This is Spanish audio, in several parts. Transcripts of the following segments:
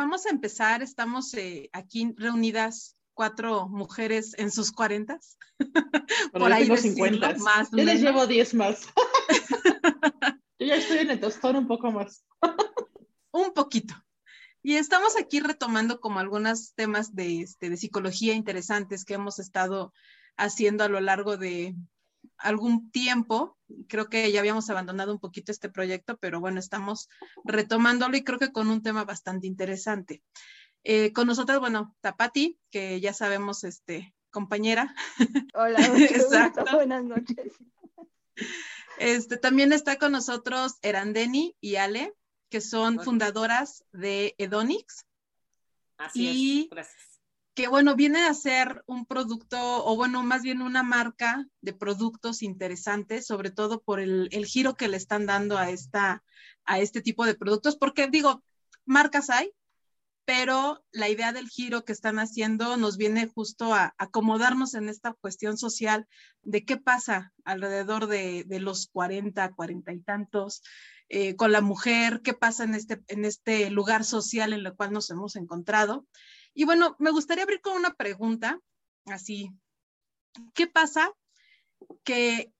vamos a empezar. Estamos eh, aquí reunidas cuatro mujeres en sus cuarentas. Por, ahí 50. Más, Yo les llevo 10 más. Yo ya estoy en el tostón un poco más. un poquito. Y estamos aquí retomando como algunos temas de, este, de psicología interesantes que hemos estado haciendo a lo largo de algún tiempo. Creo que ya habíamos abandonado un poquito este proyecto, pero bueno, estamos retomándolo y creo que con un tema bastante interesante. Eh, con nosotros, bueno, Tapati, que ya sabemos, este, compañera. Hola, buenas noches. Este, también está con nosotros Erandeni y Ale, que son fundadoras de Edonix. Así es, gracias. Bueno, viene a ser un producto, o bueno, más bien una marca de productos interesantes, sobre todo por el, giro que le están dando a, esta, a este tipo de productos, porque digo, marcas hay, pero la idea del giro que están haciendo nos viene justo a acomodarnos en esta cuestión social de qué pasa alrededor de, de los 40, 40 y tantos, eh, con la mujer, qué pasa en este, en este lugar social en el cual nos hemos encontrado. Y bueno, me gustaría abrir con una pregunta, así, ¿qué pasa que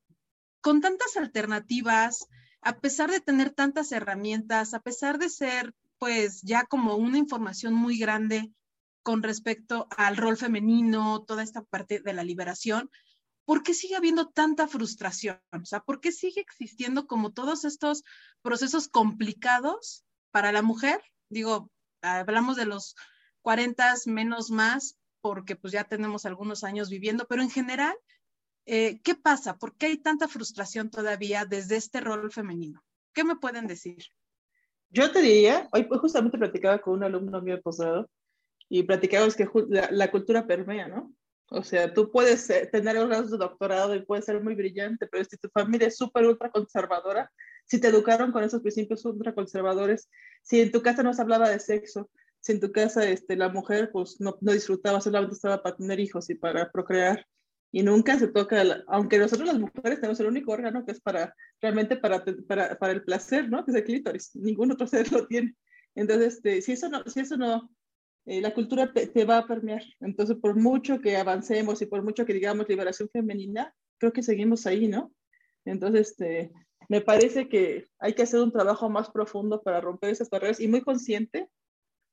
con tantas alternativas, a pesar de tener tantas herramientas, a pesar de ser pues ya como una información muy grande con respecto al rol femenino, toda esta parte de la liberación, ¿por qué sigue habiendo tanta frustración? O sea, ¿por qué sigue existiendo como todos estos procesos complicados para la mujer? Digo, hablamos de los 40 menos más, porque pues ya tenemos algunos años viviendo, pero en general, eh, ¿qué pasa? ¿Por qué hay tanta frustración todavía desde este rol femenino? ¿Qué me pueden decir? Yo te diría, hoy justamente platicaba con un alumno mío de posgrado y platicábamos que la, cultura permea, ¿no? O sea, tú puedes tener un grado de doctorado y puedes ser muy brillante, pero si tu familia es súper ultra conservadora, si te educaron con esos principios ultra conservadores, si en tu casa no se hablaba de sexo, si en tu casa este, la mujer pues no, no disfrutaba, solamente estaba para tener hijos y para procrear, y nunca se toca, aunque nosotros las mujeres tenemos el único órgano que es para, realmente para, para, para el placer, ¿no? Que es el clítoris, ningún otro ser lo tiene. Entonces, este, si eso no, si eso no, eh, la cultura te, va a permear. Entonces, por mucho que avancemos y por mucho que digamos liberación femenina, creo que seguimos ahí, ¿no? Entonces, este, me parece que hay que hacer un trabajo más profundo para romper esas barreras y muy consciente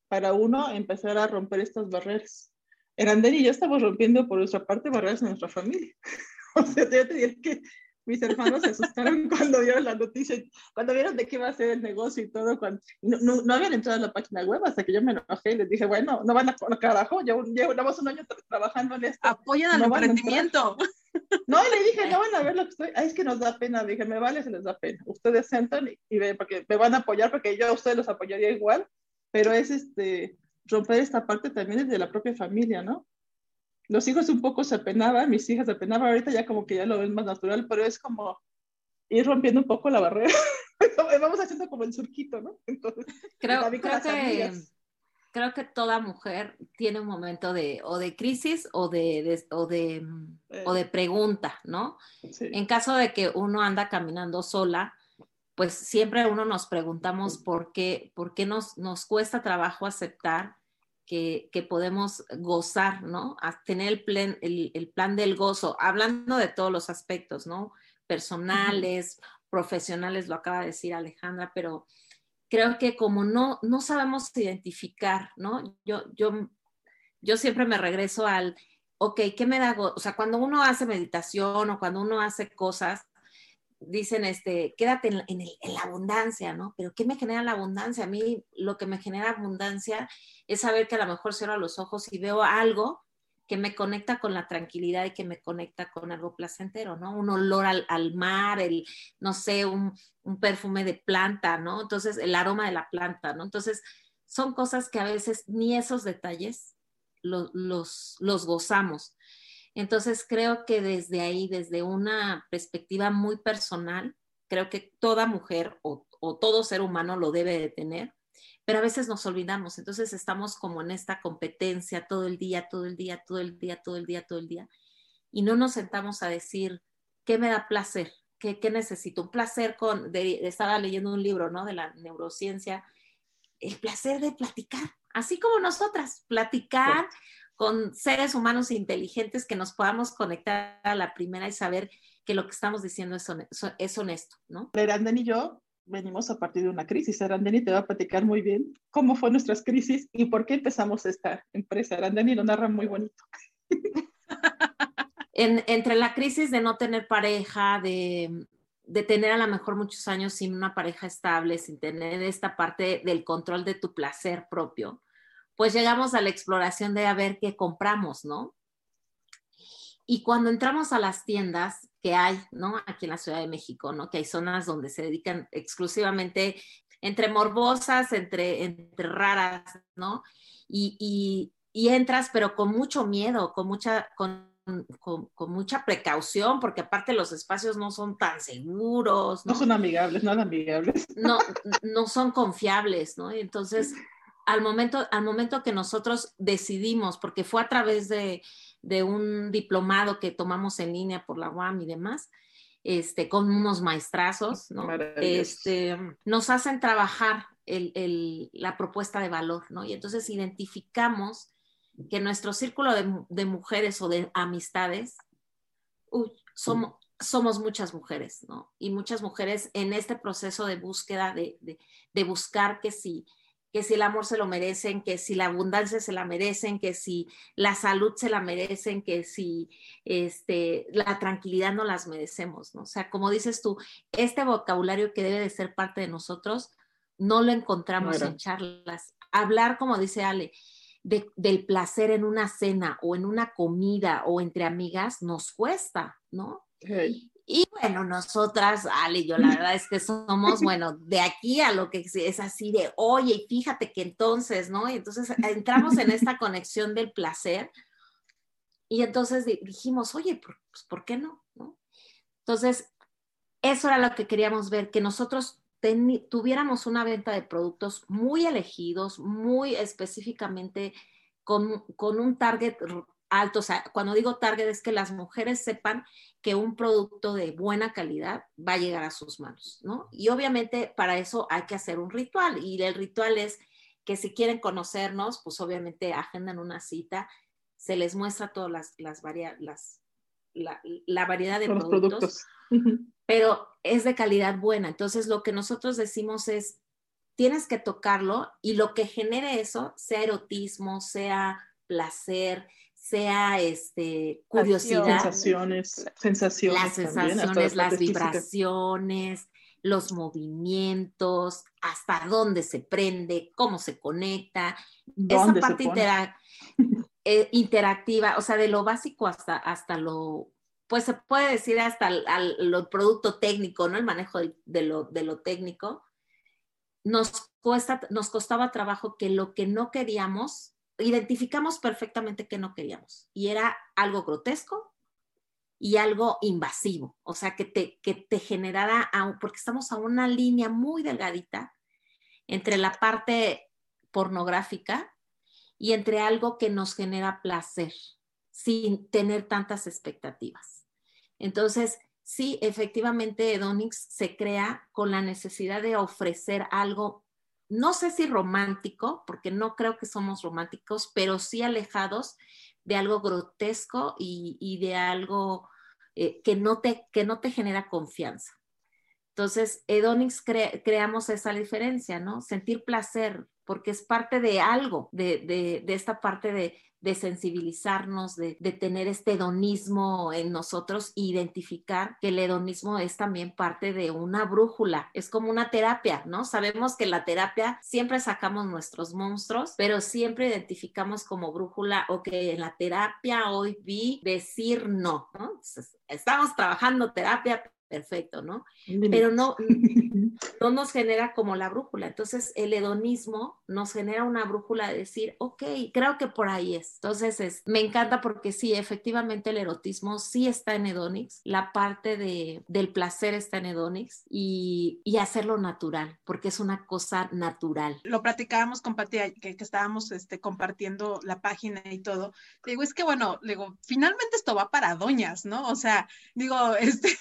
para uno empezar a romper estas barreras. Erander y yo estamos rompiendo por nuestra parte barreras en nuestra familia. o sea, yo te diré que mis hermanos se asustaron cuando vieron la noticia, cuando vieron de qué iba a ser el negocio y todo, cuando no, no, no habían entrado a la página web hasta que yo me enojé y les dije, bueno, no van a carajo, llevamos un año trabajando en esto. Apoyan al emprendimiento. No, y le dije, no van a ver lo que estoy, es que nos da pena, dije, me vale si les da pena, ustedes sentan y, y ven, porque me van a apoyar, porque yo a ustedes los apoyaría igual, pero es este, romper esta parte también desde la propia familia, ¿no? los hijos un poco se apenaban, mis hijas se apenaban, ahorita ya como que ya lo ven más natural, pero es como ir rompiendo un poco la barrera. Vamos haciendo como el surquito, ¿no? Entonces, creo, que, creo que toda mujer tiene un momento de o de crisis o de, o, de, o de pregunta, ¿no? En caso de que uno anda caminando sola, pues siempre uno nos preguntamos por qué, por qué nos, nos cuesta trabajo aceptar que, podemos gozar, ¿no? A tener el plan, el, plan del gozo, hablando de todos los aspectos, ¿no? Personales, profesionales, lo acaba de decir Alejandra, pero creo que como no, no sabemos identificar, ¿no? Yo, yo, yo siempre me regreso al, ok, ¿qué me da gozo? O sea, cuando uno hace meditación o cuando uno hace cosas, dicen, este, quédate en, en, la abundancia, ¿no? Pero ¿qué me genera la abundancia? A mí lo que me genera abundancia es saber que a lo mejor cierro los ojos y veo algo que me conecta con la tranquilidad y que me conecta con algo placentero, ¿no? Un olor al, al mar, el, no sé, un, un, perfume de planta, ¿no? Entonces, el aroma de la planta, ¿no? Entonces, son cosas que a veces ni esos detalles los, los, los gozamos. Entonces creo que desde ahí, desde una perspectiva muy personal, creo que toda mujer o, todo ser humano lo debe de tener, pero a veces nos olvidamos. Entonces estamos como en esta competencia todo el día, todo el día, todo el día, todo el día, todo el día, y no nos sentamos a decir, ¿qué me da placer? ¿Qué, necesito? Un placer con, estaba leyendo un libro, ¿no? De la neurociencia el placer de platicar, así como nosotras, platicar con seres humanos inteligentes que nos podamos conectar a la primera y saber que lo que estamos diciendo es, es honesto, ¿no? Arandani y yo venimos a partir de una crisis. Arandani te va a platicar muy bien cómo fue nuestras crisis y por qué empezamos esta empresa. Arandani lo narra muy bonito. entre la crisis de no tener pareja, de, de tener a lo mejor muchos años sin una pareja estable, sin tener esta parte del control de tu placer propio, pues llegamos a la exploración de a ver qué compramos, ¿no? Y cuando entramos a las tiendas que hay, ¿no? Aquí en la Ciudad de México, ¿no? Que hay zonas donde se dedican exclusivamente entre morbosas, entre, entre raras, ¿no? Y, y, entras, pero con mucho miedo, con mucha, con, con, con, mucha precaución, porque aparte los espacios no son tan seguros. No, no son amigables, no amigables. No, no son confiables, ¿no? Y entonces al momento, al momento que nosotros decidimos, porque fue a través de, un diplomado que tomamos en línea por la UAM y demás, este, con unos maestrazos, ¿no? Este, nos hacen trabajar la propuesta de valor, ¿no? Y entonces identificamos que nuestro círculo de, mujeres o de amistades, somos, somos muchas mujeres, ¿no? Y muchas mujeres en este proceso de búsqueda, de, de buscar que si que si el amor se lo merecen, que si la abundancia se la merecen, que si la salud se la merecen, que si este, la tranquilidad no las merecemos, ¿no? O sea, como dices tú, este vocabulario que debe de ser parte de nosotros, no lo encontramos en charlas. Hablar, como dice Ale, del placer en una cena o en una comida o entre amigas nos cuesta, ¿no? Y bueno, nosotras, Ale y yo, la verdad es que somos, bueno, de aquí a lo que es así de, oye, fíjate que entonces, ¿no? Y entonces entramos en esta conexión del placer y entonces dijimos, oye, pues, ¿por qué no? ¿no? Entonces, eso era lo que queríamos ver, que nosotros tuviéramos una venta de productos muy elegidos, muy específicamente con, con un target alto. O sea, cuando digo target es que las mujeres sepan que un producto de buena calidad va a llegar a sus manos, ¿no? Y obviamente para eso hay que hacer un ritual y el ritual es que si quieren conocernos, pues obviamente agendan una cita, se les muestra todas las, las, las la, variedad de productos, pero es de calidad buena. Entonces lo que nosotros decimos es, tienes que tocarlo y lo que genere eso, sea erotismo, sea placer, sea este, curiosidad. Sensaciones, sensaciones. Las sensaciones, las vibraciones, los movimientos, hasta dónde se prende, cómo se conecta, esa parte eh, interactiva, o sea, de lo básico hasta, hasta lo, pues se puede decir hasta el, producto técnico, ¿no? El manejo de, lo, de lo técnico. Nos, cuesta, nos costaba trabajo que lo que no queríamos identificamos perfectamente que no queríamos y era algo grotesco y algo invasivo, o sea, que te, que te generara, porque estamos a una línea muy delgadita entre la parte pornográfica y entre algo que nos genera placer sin tener tantas expectativas. Entonces, sí, efectivamente, Edonix se crea con la necesidad de ofrecer algo no sé si romántico, porque no creo que somos románticos, pero sí alejados de algo grotesco y, de algo eh, que, no te, que no te genera confianza. Entonces, Edonix creamos esa diferencia, ¿no? Sentir placer, porque es parte de algo, de esta parte de, de sensibilizarnos, de, tener este hedonismo en nosotros, identificar que el hedonismo es también parte de una brújula, es como una terapia, ¿no? Sabemos que la terapia siempre sacamos nuestros monstruos, pero siempre identificamos como brújula, ok, en la terapia hoy vi decir no, ¿no? estamos trabajando terapia, perfecto, ¿no? Pero no, no nos genera como la brújula. Entonces, el hedonismo nos genera una brújula de decir, ok, creo que por ahí es. Entonces, es, me encanta porque sí, efectivamente el erotismo sí está en Hedonix, la parte de, del placer está en Hedonix y, y, hacerlo natural, porque es una cosa natural. Lo platicábamos con Pati, que, que, estábamos este, compartiendo la página y todo. Digo, es que bueno, digo, finalmente esto va para doñas, ¿no? O sea, digo, este...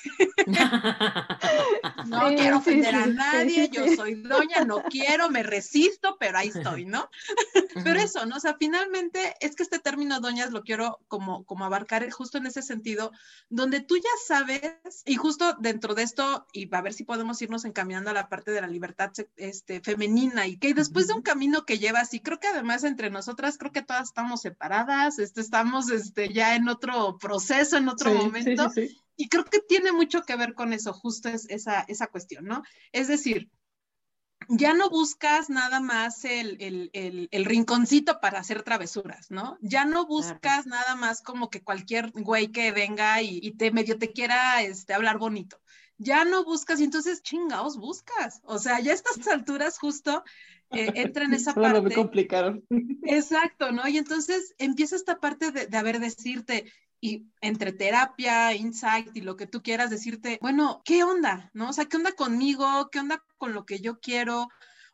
no quiero ofender a nadie, yo soy doña, no quiero, me resisto, pero ahí estoy, ¿no? pero eso, ¿no? O sea, finalmente es que este término doñas lo quiero como, como abarcar justo en ese sentido, donde tú ya sabes, y justo dentro de esto, y a ver si podemos irnos encaminando a la parte de la libertad este, femenina, y que después de un camino que llevas, y creo que además entre nosotras, creo que todas estamos separadas, este, estamos este, ya en otro proceso, en otro momento. Y creo que tiene mucho que ver con eso, justo es esa, esa cuestión, ¿no? Es decir, ya no buscas nada más el, el, el, rinconcito para hacer travesuras, ¿no? Ya no buscas nada más como que cualquier güey que venga y, te medio te quiera este, hablar bonito. Ya no buscas y entonces chingaos buscas. O sea, ya a estas alturas justo eh, entra en esa parte. me complicaron. Exacto, ¿no? Y entonces empieza esta parte de, de haber decirte, y entre terapia, insight y lo que tú quieras decirte, bueno, ¿qué onda? ¿No? O sea, ¿qué onda conmigo? ¿Qué onda con lo que yo quiero?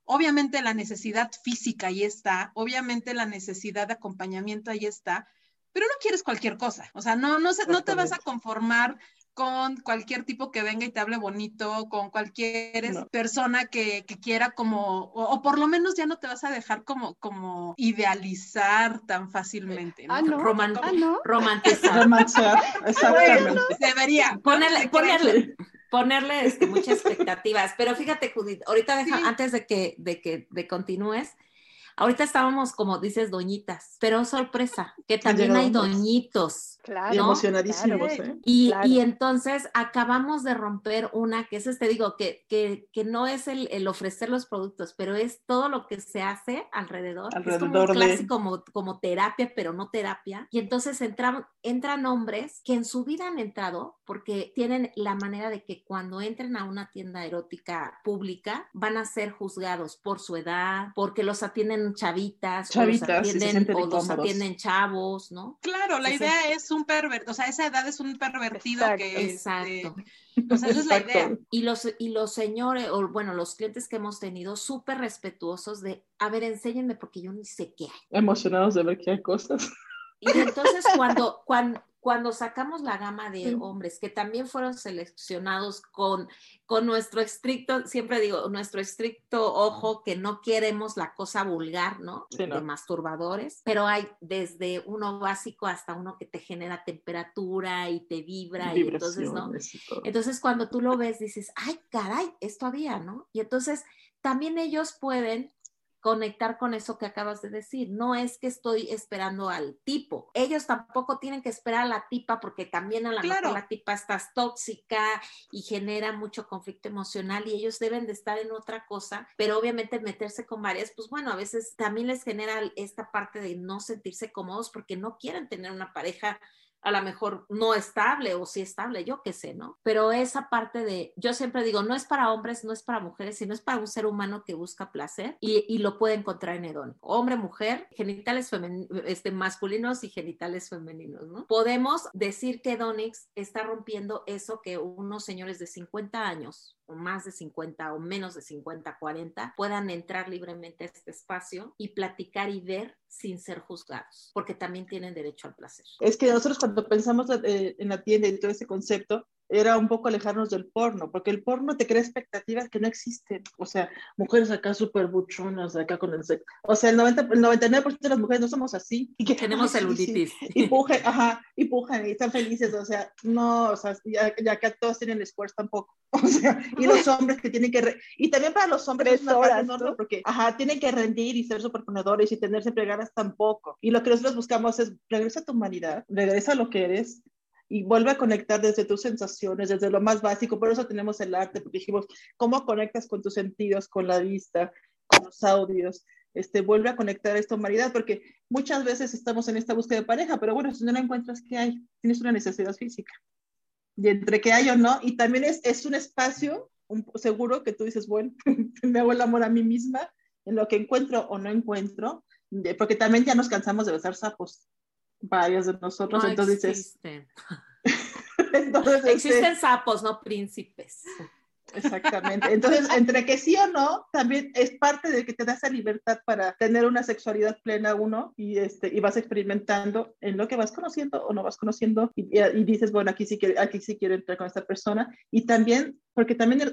Obviamente la necesidad física ahí está, obviamente la necesidad de acompañamiento ahí está, pero no quieres cualquier cosa, o sea, no, no, no te vas a conformar con cualquier tipo que venga y te hable bonito, con cualquier persona que, quiera como, o, por lo menos ya no te vas a dejar como, como idealizar tan fácilmente. ¿no? Ah, no. ah, no. Romantizar. Romantizar, exactamente. debería. Ponerle, ponerle, ponerle este, muchas expectativas. Pero fíjate, Judith, ahorita deja, antes de que, de que de continúes, Ahorita estábamos, como dices, doñitas, pero sorpresa, que también hay doñitos. Claro. Y emocionadísimos, ¿eh? Y, y, entonces acabamos de romper una, que es, te digo, que, que, que no es el, el, ofrecer los productos, pero es todo lo que se hace alrededor. alrededor es como un clásico, como, como terapia, pero no terapia. Y entonces entran, entran hombres que en su vida han entrado porque tienen la manera de que cuando entren a una tienda erótica pública van a ser juzgados por su edad, porque los atienden chavitas, chavitas o los atienden, o los atienden chavos, ¿no? Claro, la idea es un pervertido, o sea, esa edad es un pervertido que... Exacto. o sea, esa es la idea. Y los, y los señores, o bueno, los clientes que hemos tenido, súper respetuosos de, a ver, enséñenme porque yo ni sé qué hay. Emocionados de ver que hay cosas. Y entonces cuando, cuando, cuando sacamos la gama de hombres que también fueron seleccionados con, con nuestro estricto, siempre digo, nuestro estricto ojo que no queremos la cosa vulgar, ¿no? De masturbadores, pero hay desde uno básico hasta uno que te genera temperatura y te vibra y entonces, ¿no? Entonces cuando tú lo ves dices, ay, caray, esto había, ¿no? Y entonces también ellos pueden conectar con eso que acabas de decir. No es que estoy esperando al tipo. Ellos tampoco tienen que esperar a la tipa porque también a la la tipa estás tóxica y genera mucho conflicto emocional y ellos deben de estar en otra cosa, pero obviamente meterse con varias, pues bueno, a veces también les genera esta parte de no sentirse cómodos porque no quieren tener una pareja a lo mejor no estable o sí estable, yo qué sé, ¿no? Pero esa parte de, yo siempre digo, no es para hombres, no es para mujeres, sino es para un ser humano que busca placer y, y lo puede encontrar en Edón. Hombre, mujer, genitales este, masculinos y genitales femeninos, ¿no? Podemos decir que Edonix está rompiendo eso que unos señores de 50 años o más de 50 o menos de 50, 40 puedan entrar libremente a este espacio y platicar y ver sin ser juzgados, porque también tienen derecho al placer. Es que nosotros cuando pensamos eh, en la tienda y todo ese concepto, era un poco alejarnos del porno, porque el porno te crea expectativas que no existen. O sea, mujeres acá súper buchonas, acá con el sexo. O sea, el, 90, el 99% de las mujeres no somos así. Y que tenemos celulitis. y pujan, ajá, y pujan y están felices. O sea, no, o sea, ya, ya acá todos tienen esfuerzo tampoco. O sea, y los hombres que tienen que... y también para los hombres es una parte enorme porque, ajá, tienen que rendir y ser superponedores y tenerse plegadas tampoco. Y lo que nosotros buscamos es regresa a tu humanidad, regresa a lo que eres, y vuelve a conectar desde tus sensaciones, desde lo más básico. Por eso tenemos el arte, porque dijimos, ¿cómo conectas con tus sentidos, con la vista, con los audios? Este, vuelve a conectar esta humanidad, porque muchas veces estamos en esta búsqueda de pareja, pero bueno, si no la encuentras, ¿qué hay? Tienes una necesidad física. Y entre que hay o no, y también es, es un espacio un, seguro que tú dices, bueno, me hago el amor a mí misma en lo que encuentro o no encuentro, porque también ya nos cansamos de besar sapos varios de nosotros, entonces existen. entonces este, existen sapos, no príncipes. Exactamente. Entonces, entre que sí o no, también es parte de que te da esa libertad para tener una sexualidad plena uno y, este, y vas experimentando en lo que vas conociendo o no vas conociendo y, y dices, bueno, aquí sí, quiero, aquí sí quiero entrar con esta persona. Y también, porque también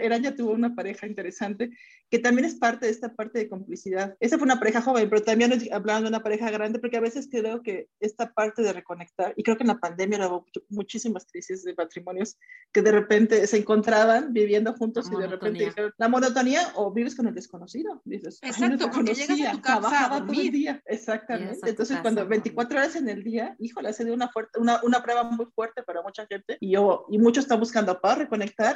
Eraña tuvo una pareja interesante que también es parte de esta parte de complicidad. Esa fue una pareja joven, pero también hablando de una pareja grande, porque a veces creo que esta parte de reconectar, y creo que en la pandemia hubo muchísimas crisis de matrimonios que de repente se encontraban viviendo juntos y de repente dijeron, la monotonía o vives con el desconocido. Dices, Exacto, porque llegas a tu casa a todo el día. Exactamente. Entonces, cuando 24 horas en el día, híjole, ha sido una, fuerte, una, una prueba muy fuerte para mucha gente y, yo, y muchos están buscando para reconectar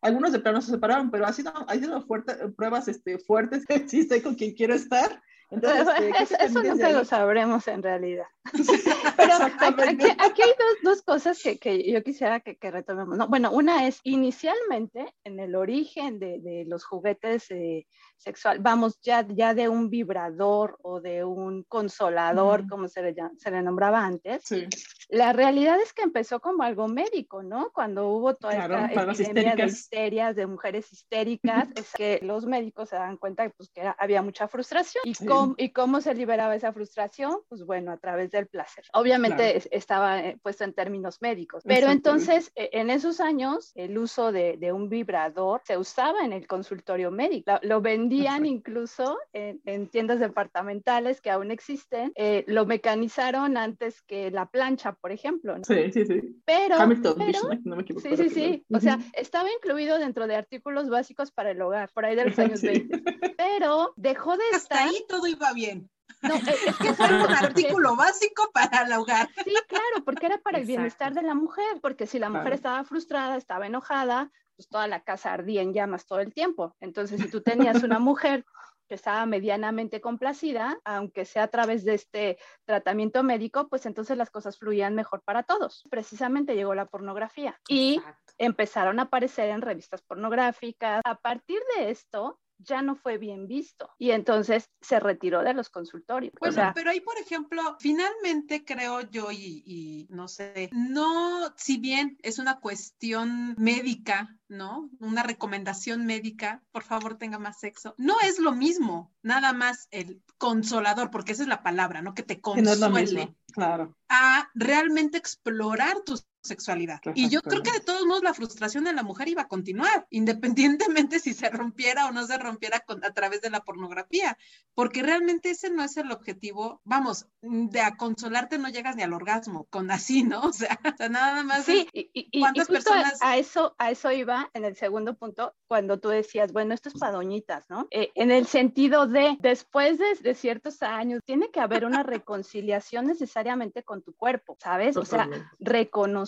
algunos de plano se separaron, pero ha sido, ha sido fuerte, pruebas este, fuertes, sí sé con quién quiero estar, entonces, eso nunca lo sabremos en realidad. Pero aquí, hay dos, dos cosas que, que, yo quisiera que, que retomemos. ¿no? Bueno, una es inicialmente en el origen de, de los juguetes eh, sexual, vamos, ya, ya de un vibrador o de un consolador, como se le, se le nombraba antes. Sí. La realidad es que empezó como algo médico, ¿no? Cuando hubo toda esta epidemia de histerias, de mujeres histéricas, es que los médicos se dan cuenta que, pues, que había mucha frustración. ¿Y, cómo, ¿Y cómo se liberaba esa frustración? Pues bueno, a través del placer. Obviamente estaba eh, puesto en términos médicos, pero entonces e, en esos años el uso de, de, un vibrador se usaba en el consultorio médico. Lo, lo vendían incluso en, tiendas departamentales que aún existen, eh, lo mecanizaron antes que la plancha, por ejemplo. Sí, sí, sí. Pero, no me equivoco. Sí, sí, sí. O sea, estaba incluido dentro de artículos básicos para el hogar, por ahí de los años 20. Pero dejó de Hasta ahí todo iba bien. No, eh, es que es un artículo básico para el hogar. Sí, claro, porque era para el bienestar de la mujer, porque si la mujer estaba frustrada, estaba enojada, pues toda la casa ardía en llamas todo el tiempo. Entonces, si tú tenías una mujer que estaba medianamente complacida, aunque sea a través de este tratamiento médico, pues entonces las cosas fluían mejor para todos. Precisamente llegó la pornografía y empezaron a aparecer en revistas pornográficas. A partir de esto, ya no fue bien visto y entonces se retiró de los consultorios. Bueno, pero ahí, por ejemplo, finalmente creo yo y, y, no sé, no, si bien es una cuestión médica, ¿no? Una recomendación médica, por favor tenga más sexo, no es lo mismo, nada más el consolador, porque esa es la palabra, ¿no? Que te consuele. claro. A realmente explorar tus sexualidad. Y yo creo que de todos modos la frustración de la mujer iba a continuar, independientemente si se rompiera o no se rompiera a través de la pornografía, porque realmente ese no es el objetivo. Vamos, de a consolarte no llegas ni al orgasmo, con así, ¿no? O sea, nada más. Sí, y, cuántas personas. A, eso, a eso iba en el segundo punto, cuando tú decías, bueno, esto es para doñitas, ¿no? Eh, en el sentido de, después de, de, ciertos años, tiene que haber una reconciliación necesariamente con tu cuerpo, ¿sabes? O sea, reconocer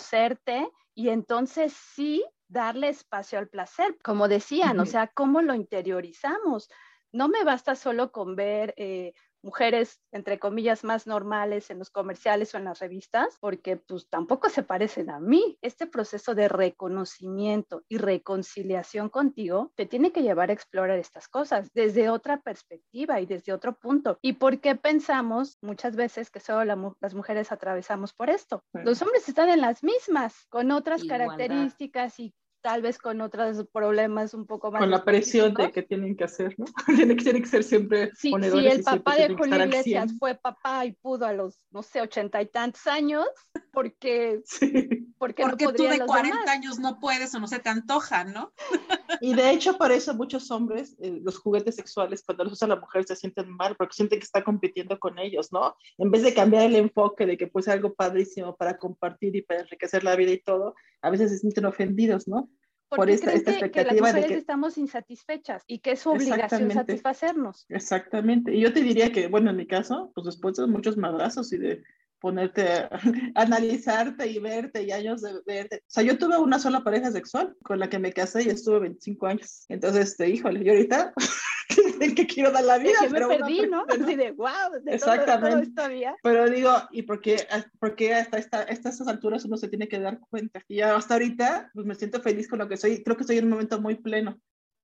y entonces sí darle espacio al placer, como decían, o sea, cómo lo interiorizamos. No me basta solo con ver eh, mujeres, entre comillas, más normales en los comerciales o en las revistas, porque pues tampoco se parecen a mí. Este proceso de reconocimiento y reconciliación contigo te tiene que llevar a explorar estas cosas desde otra perspectiva y desde otro punto. ¿Y por qué pensamos muchas veces que solo las mujeres atravesamos por esto? Los hombres están en las mismas, con otras características y tal vez con otros problemas un poco más. Con la presión de que tienen que hacer, ¿no? tiene, que, tiene que ser siempre. Sí, si el papá de Julio Iglesias fue papá y pudo a los, no sé, ochenta y tantos años, porque, sí. porque, porque no tú de 40 años no puedes o no se te antoja, ¿no? Y de hecho, por eso muchos hombres, eh, los juguetes sexuales, cuando los usa la mujer, se sienten mal porque sienten que está compitiendo con ellos, ¿no? En vez de cambiar el enfoque de que pues algo padrísimo para compartir y para enriquecer la vida y todo, a veces se sienten ofendidos, ¿no? Por esta, esta expectativa de que estamos insatisfechas y que es su obligación satisfacernos. Exactamente. Y yo te diría que, bueno, en mi caso, pues después de muchos madrazos y de ponerte a analizarte y verte y años de verte. O sea, yo tuve una sola pareja sexual con la que me casé y estuve 25 años. Entonces, este, híjole, yo ahorita que quiero dar la vida. Que me perdí, ¿no? Así de, wow, de Exactamente. Todo, todo pero digo, ¿y por qué, por qué hasta, esta, estas alturas uno se tiene que dar cuenta? Y hasta ahorita, pues me siento feliz con lo que soy. Creo que estoy en un momento muy pleno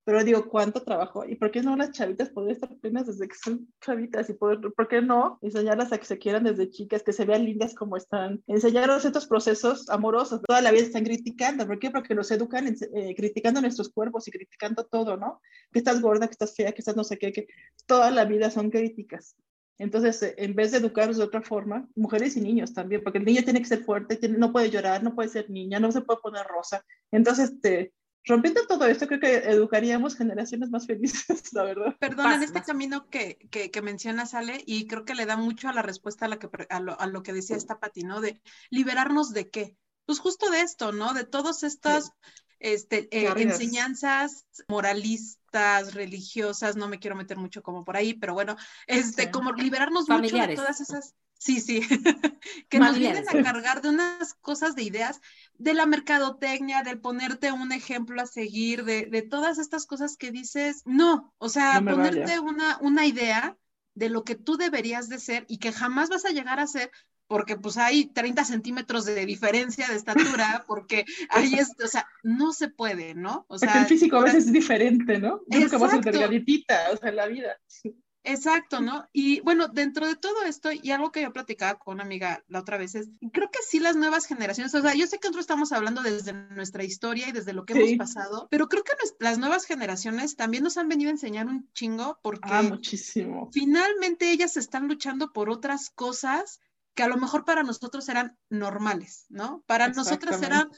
pero digo, ¿cuánto trabajo? ¿Y por qué no las chavitas pueden estar plenas desde que son chavitas? ¿Y poder, por qué no enseñarlas a que se quieran desde chicas, que se vean lindas como están? Enseñarles estos procesos amorosos. Toda la vida están criticando. ¿Por qué? Porque nos educan eh, criticando nuestros cuerpos y criticando todo, ¿no? Que estás gorda, que estás fea, que estás no sé qué, que toda la vida son críticas. Entonces, eh, en vez de educarlos de otra forma, mujeres y niños también, porque el niño tiene que ser fuerte, no puede llorar, no puede ser niña, no se puede poner rosa. Entonces, te, rompiendo todo esto, creo que educaríamos generaciones más felices, la verdad. Perdón, en este camino que, que, que mencionas, Ale, y creo que le da mucho a la respuesta a, la que, a, lo, a lo que decía esta Pati, ¿no? De liberarnos de qué. Pues justo de esto, ¿no? De todas estas este, eh, enseñanzas moralistas, religiosas, no me quiero meter mucho como por ahí, pero bueno, este, como liberarnos mucho de todas esas Sí, sí, que nos vienen a cargar de unas cosas de ideas de la mercadotecnia, del ponerte un ejemplo a seguir, de, de todas estas cosas que dices, no, o sea, ponerte una, una idea de lo que tú deberías de ser y que jamás vas a llegar a ser porque pues hay 30 centímetros de diferencia de estatura, porque ahí es, o sea, no se puede, ¿no? O sea, el físico a veces es diferente, ¿no? Nunca vas a ser delgaditita, o sea, en la vida. Exacto, ¿no? Y bueno, dentro de todo esto, y algo que yo platicaba con una amiga la otra vez es, creo que sí las nuevas generaciones, o sea, yo sé que nosotros estamos hablando desde nuestra historia y desde lo que hemos pasado, pero creo que las nuevas generaciones también nos han venido a enseñar un chingo porque ah, muchísimo. finalmente ellas están luchando por otras cosas que a lo mejor para nosotros eran normales, ¿no? Para nosotras eran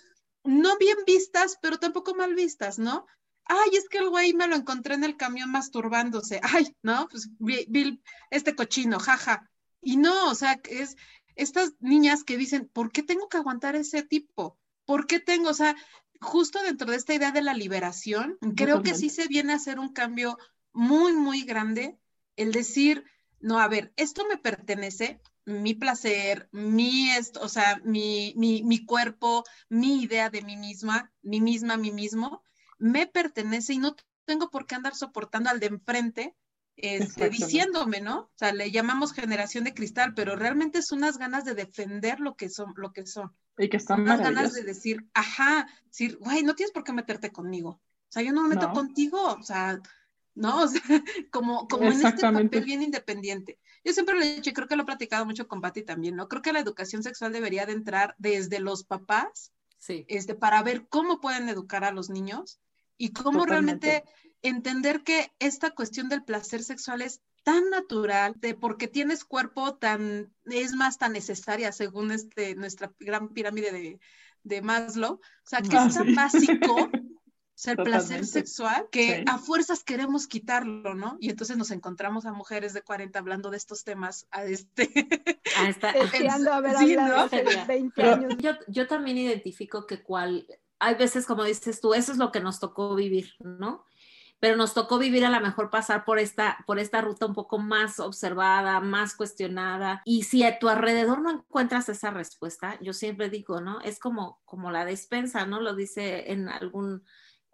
no bien vistas, pero tampoco mal vistas, ¿no? ay, es que el güey me lo encontré en el camión masturbándose, ay, ¿no? Pues Bill, este cochino, jaja. Y no, o sea, es estas niñas que dicen, ¿por qué tengo que aguantar ese tipo? ¿Por qué tengo, o sea, justo dentro de esta idea de la liberación, creo que sí se viene a hacer un cambio muy, muy grande, el decir, no, a ver, esto me pertenece, mi placer, mi, o sea, mi, mi, mi cuerpo, mi idea de mí misma, mi misma, mi mismo, me pertenece y no tengo por qué andar soportando al de enfrente este, diciéndome, ¿no? O sea, le llamamos generación de cristal, pero realmente es unas ganas de defender lo que son, lo que son. Y que están unas ganas de decir, ajá, decir, güey, no tienes por qué meterte conmigo. O sea, yo no me meto contigo, o sea, ¿no? O sea, como, como en este papel bien independiente. Yo siempre lo he dicho y creo que lo he platicado mucho con Patti también, ¿no? Creo que la educación sexual debería de entrar desde los papás, sí. este, para ver cómo pueden educar a los niños y cómo realmente entender que esta cuestión del placer sexual es tan natural, de porque tienes cuerpo tan, es más tan necesaria según este, nuestra gran pirámide de, de Maslow, o sea, que es tan básico ser placer sexual que a fuerzas queremos quitarlo, ¿no? Y entonces nos encontramos a mujeres de 40 hablando de estos temas a este a esta, a ver sí, ¿no? 20 años. Yo, yo también identifico que cuál hay veces, como dices tú, eso es lo que nos tocó vivir, ¿no? Pero nos tocó vivir a lo mejor pasar por esta, por esta ruta un poco más observada, más cuestionada. Y si a tu alrededor no encuentras esa respuesta, yo siempre digo, ¿no? Es como, como la despensa, ¿no? Lo dice en algún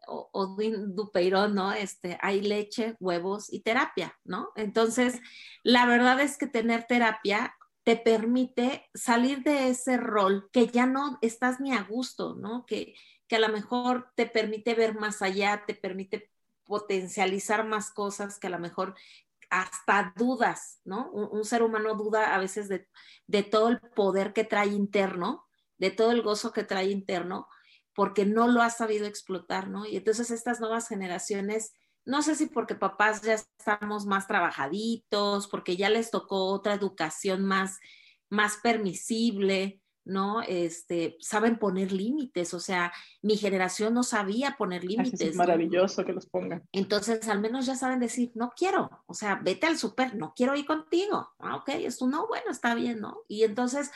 Odín Dupeirón, ¿no? Este, hay leche, huevos y terapia, ¿no? Entonces, la verdad es que tener terapia te permite salir de ese rol que ya no estás ni a gusto, ¿no? Que, que a lo mejor te permite ver más allá, te permite potencializar más cosas que a lo mejor hasta dudas, ¿no? Un, ser humano duda a veces de, de, todo el poder que trae interno, de todo el gozo que trae interno, porque no lo ha sabido explotar, ¿no? Y entonces estas nuevas generaciones, no sé si porque papás ya estamos más trabajaditos, porque ya les tocó otra educación más, más permisible, ¿no? Este, saben poner límites, o sea, mi generación no sabía poner límites. Es maravilloso que los pongan. Entonces, al menos ya saben decir, no quiero, o sea, vete al súper, no quiero ir contigo. Ah, ok, esto no, bueno, está bien, ¿no? Y entonces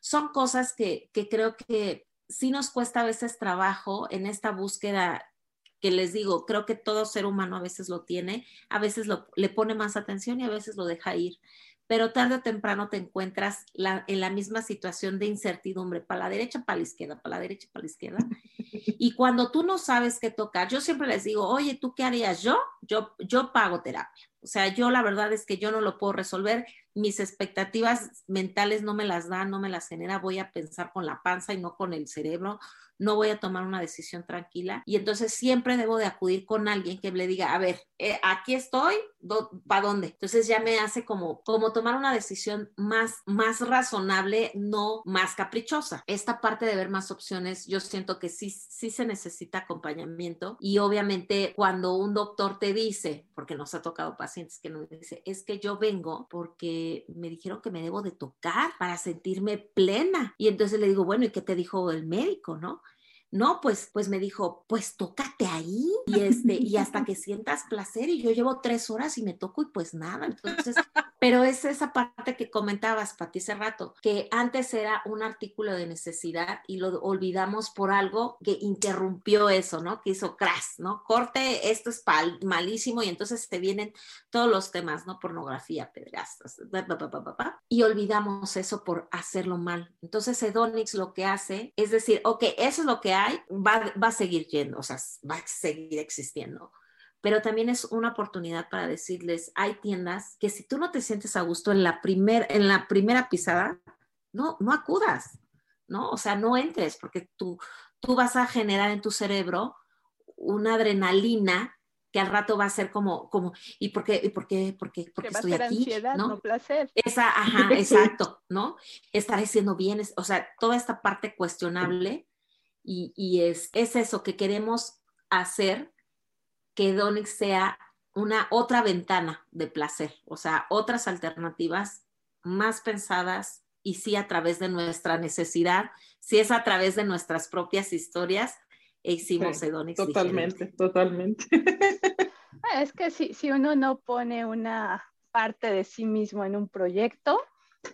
son cosas que, que creo que sí nos cuesta a veces trabajo en esta búsqueda que les digo, creo que todo ser humano a veces lo tiene, a veces lo, le pone más atención y a veces lo deja ir pero tarde o temprano te encuentras en la misma situación de incertidumbre, para la derecha, para la izquierda, para la derecha, para la izquierda. Y cuando tú no sabes qué tocar, yo siempre les digo, oye, ¿tú qué harías? Yo, yo, yo pago terapia. O sea, yo la verdad es que yo no lo puedo resolver. Mis expectativas mentales no me las dan, no me las genera, voy a pensar con la panza y no con el cerebro, no voy a tomar una decisión tranquila y entonces siempre debo de acudir con alguien que le diga, a ver, eh, aquí estoy, ¿para dónde? Entonces ya me hace como, como tomar una decisión más, más razonable, no más caprichosa. Esta parte de ver más opciones, yo siento que sí, sí se necesita acompañamiento y obviamente cuando un doctor te dice, porque nos ha tocado pacientes que nos dice, es que yo vengo porque me dijeron que me debo de tocar para sentirme plena. Y entonces le digo, bueno, ¿y qué te dijo el médico, no? No, pues, pues me dijo, pues tócate ahí y este, y hasta que sientas placer y yo llevo tres horas y me toco y pues nada. Entonces, pero es esa parte que comentabas, Pati, hace rato, que antes era un artículo de necesidad y lo olvidamos por algo que interrumpió eso, ¿no? Que hizo crash, ¿no? Corte, esto es malísimo y entonces te vienen todos los temas, ¿no? Pornografía, pedrastas, y olvidamos eso por hacerlo mal. Entonces, Edonix lo que hace es decir, ok, eso es lo que hay, va, va a seguir yendo, o sea, va a seguir existiendo pero también es una oportunidad para decirles, hay tiendas que si tú no te sientes a gusto en la, primer, en la primera pisada, no, no acudas, ¿no? O sea, no entres porque tú, tú vas a generar en tu cerebro una adrenalina que al rato va a ser como, como ¿y por qué, y por qué, por qué, por qué estoy aquí? Ansiedad, ¿no? placer. Esa, ajá, exacto, ¿no? Estaré siendo bien, o sea, toda esta parte cuestionable y, y es, es eso que queremos hacer que Donix sea una otra ventana de placer, o sea, otras alternativas más pensadas y sí a través de nuestra necesidad, si es a través de nuestras propias historias, e hicimos Edonix. Totalmente, totalmente. Ah, es que si, si uno no pone una parte de sí mismo en un proyecto,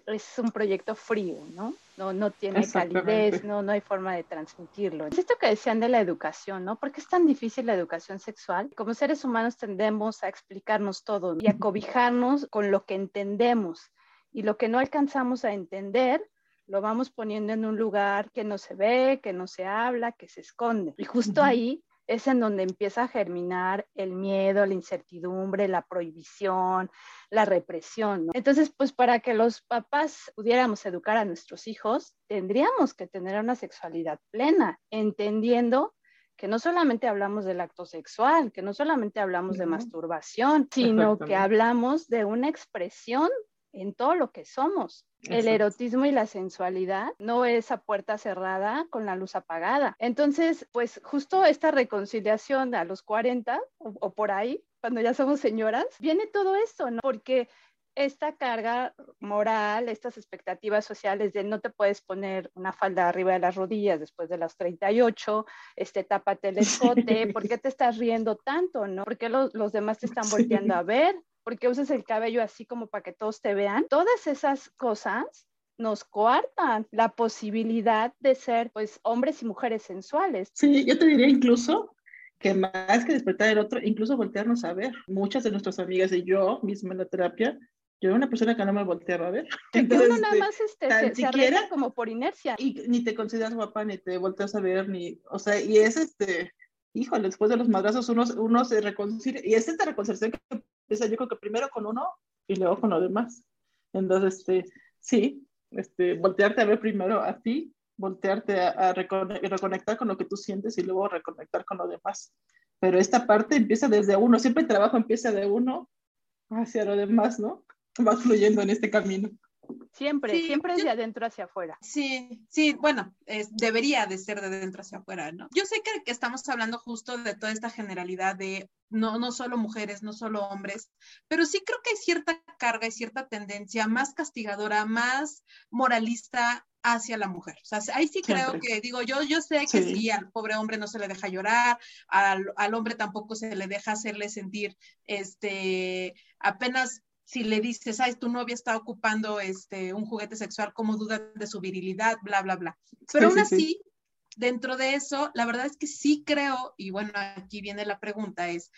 es un proyecto frío, ¿no? No, no tiene calidez, no, no hay forma de transmitirlo. Es esto que decían de la educación, ¿no? ¿Por qué es tan difícil la educación sexual? Como seres humanos tendemos a explicarnos todo y a cobijarnos con lo que entendemos y lo que no alcanzamos a entender lo vamos poniendo en un lugar que no se ve, que no se habla, que se esconde. Y justo ahí es en donde empieza a germinar el miedo, la incertidumbre, la prohibición, la represión. Entonces, pues para que los papás pudiéramos educar a nuestros hijos, tendríamos que tener una sexualidad plena, entendiendo que no solamente hablamos del acto sexual, que no solamente hablamos de masturbación, sino que hablamos de una expresión en todo lo que somos. El erotismo y la sensualidad no es a puerta cerrada con la luz apagada. Entonces, pues justo esta reconciliación a los 40 o, por ahí, cuando ya somos señoras, viene todo esto, ¿no? Porque esta carga moral, estas expectativas sociales de no te puedes poner una falda arriba de las rodillas después de las 38, este, tápate el escote, ¿por qué te estás riendo tanto, no? ¿Por qué los demás te están volteando a ver? Porque usas el cabello así como para que todos te vean. Todas esas cosas nos coartan la posibilidad de ser pues hombres y mujeres sensuales. Sí, yo te diría incluso que más que despertar el otro, incluso voltearnos a ver. Muchas de nuestras amigas y yo misma en la terapia, yo era una persona que no me volteaba a ver. Entonces, uno nada más este, se, se como por inercia. Y ni te consideras guapa, ni te volteas a ver, ni, o sea, y es este, híjole, después de los madrazos uno, uno se reconcilia, y es esta reconciliación que yo creo que primero con uno y luego con los demás. Entonces, este, sí, este, voltearte a ver primero a ti, voltearte a, reconectar con lo que tú sientes y luego reconectar con los demás. Pero esta parte empieza desde uno, siempre el trabajo empieza de uno hacia lo demás, ¿no? Vas fluyendo en este camino. Siempre, siempre es de adentro hacia afuera. Sí, sí, bueno, debería de ser de adentro hacia afuera, ¿no? Yo sé que, que, estamos hablando justo de toda esta generalidad de no, no solo mujeres, no solo hombres, pero sí creo que hay cierta carga y cierta tendencia más castigadora, más moralista hacia la mujer. O sea, ahí sí creo que, digo, yo, yo sé que sí. al pobre hombre no se le deja llorar, al, al hombre tampoco se le deja hacerle sentir, este, apenas si le dices, ay, tu novia está ocupando este, un juguete sexual, como duda de su virilidad, bla, bla, bla. Pero aún así, dentro de eso, la verdad es que sí creo, y bueno, aquí viene la pregunta, es,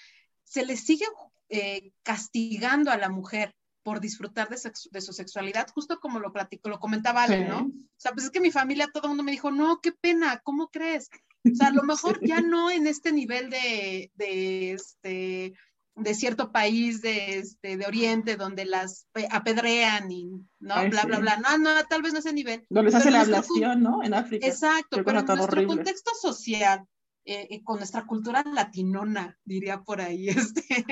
¿se le sigue eh, castigando a la mujer por disfrutar de, su sexualidad? Justo como lo platico, lo comentaba Ale, ¿no? O sea, pues es que mi familia, todo el mundo me dijo, no, qué pena, ¿cómo crees? O sea, a lo mejor ya no en este nivel de, de este, de cierto país de, este, de Oriente donde las apedrean y no, bla, bla, bla. No, no, tal vez no ese nivel. Donde se hace la ablación, ¿no? En África. Exacto, pero en nuestro contexto social, eh, eh, con nuestra cultura latinona, diría por ahí, este,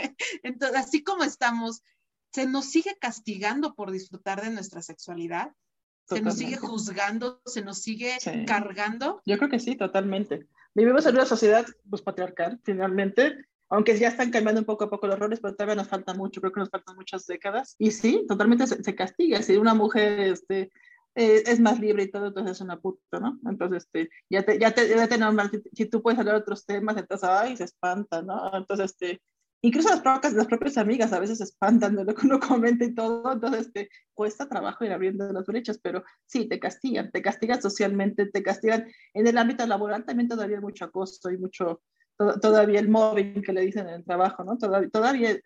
entonces, así como estamos, se nos sigue castigando por disfrutar de nuestra sexualidad, se nos sigue juzgando, se nos sigue cargando. Yo creo que sí, totalmente. Vivimos en una sociedad pues, patriarcal, finalmente, aunque ya están cambiando un poco a poco los roles, pero todavía nos falta mucho, creo que nos faltan muchas décadas. Y sí, totalmente se, castiga. Si una mujer este, eh, es más libre y todo, entonces es una puta, ¿no? Entonces, este, ya te, ya te, ya te normal, si, tú puedes hablar de otros temas, entonces, ay, se espanta, ¿no? Entonces, este, incluso las propias, las propias amigas a veces se espantan de lo que uno comenta y todo, entonces este, cuesta trabajo ir abriendo las brechas, pero sí, te castigan, te castigan socialmente, te castigan en el ámbito laboral, también todavía hay mucho acoso y mucho, todavía el móvil que le dicen en el trabajo, ¿no? Todavía, todavía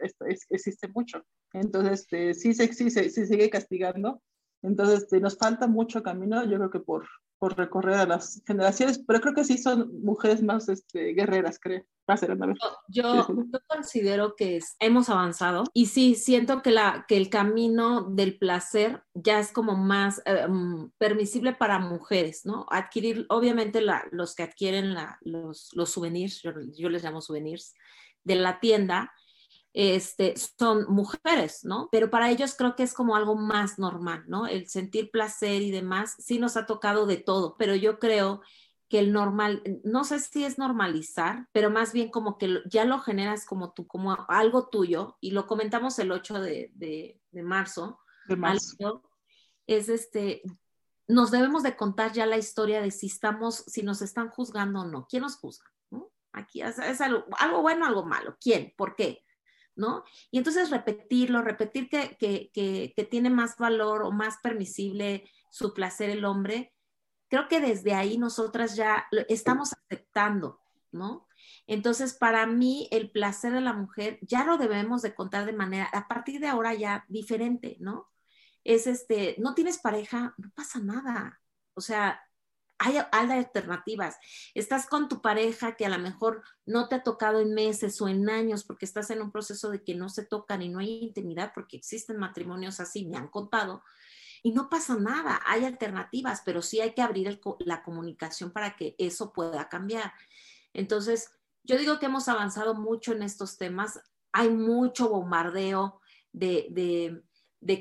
existe mucho. Entonces, este, sí, se, sí, se, sigue castigando. Entonces, este, nos falta mucho camino, yo creo que por, por recorrer a las generaciones, pero creo que sí son mujeres más este, guerreras, creo. Yo, yo, considero que hemos avanzado y sí, siento que, la, que el camino del placer ya es como más eh, mm, permisible para mujeres, ¿no? Adquirir, obviamente los que adquieren los, los souvenirs, yo, les llamo souvenirs, de la tienda, este, son mujeres, ¿no? Pero para ellos creo que es como algo más normal, ¿no? El sentir placer y demás, sí nos ha tocado de todo, pero yo creo que el normal, no sé si es normalizar, pero más bien como que ya lo generas como tú, como algo tuyo, y lo comentamos el 8 de, de, marzo, de marzo. es este, nos debemos de contar ya la historia de si estamos, si nos están juzgando o no. ¿Quién nos juzga? Aquí es, algo, algo, bueno, algo malo. ¿Quién? ¿Por qué? ¿No? Y entonces repetirlo, repetir que, que, que, que tiene más valor o más permisible su placer el hombre, creo que desde ahí nosotras ya estamos aceptando, ¿no? Entonces, para mí, el placer de la mujer ya lo debemos de contar de manera, a partir de ahora ya diferente, ¿no? Es este, no tienes pareja, no pasa nada. O sea, hay, alternativas. Estás con tu pareja que a lo mejor no te ha tocado en meses o en años porque estás en un proceso de que no se tocan y no hay intimidad porque existen matrimonios así, me han contado. Y no pasa nada, hay alternativas, pero sí hay que abrir la comunicación para que eso pueda cambiar. Entonces, yo digo que hemos avanzado mucho en estos temas, hay mucho bombardeo de,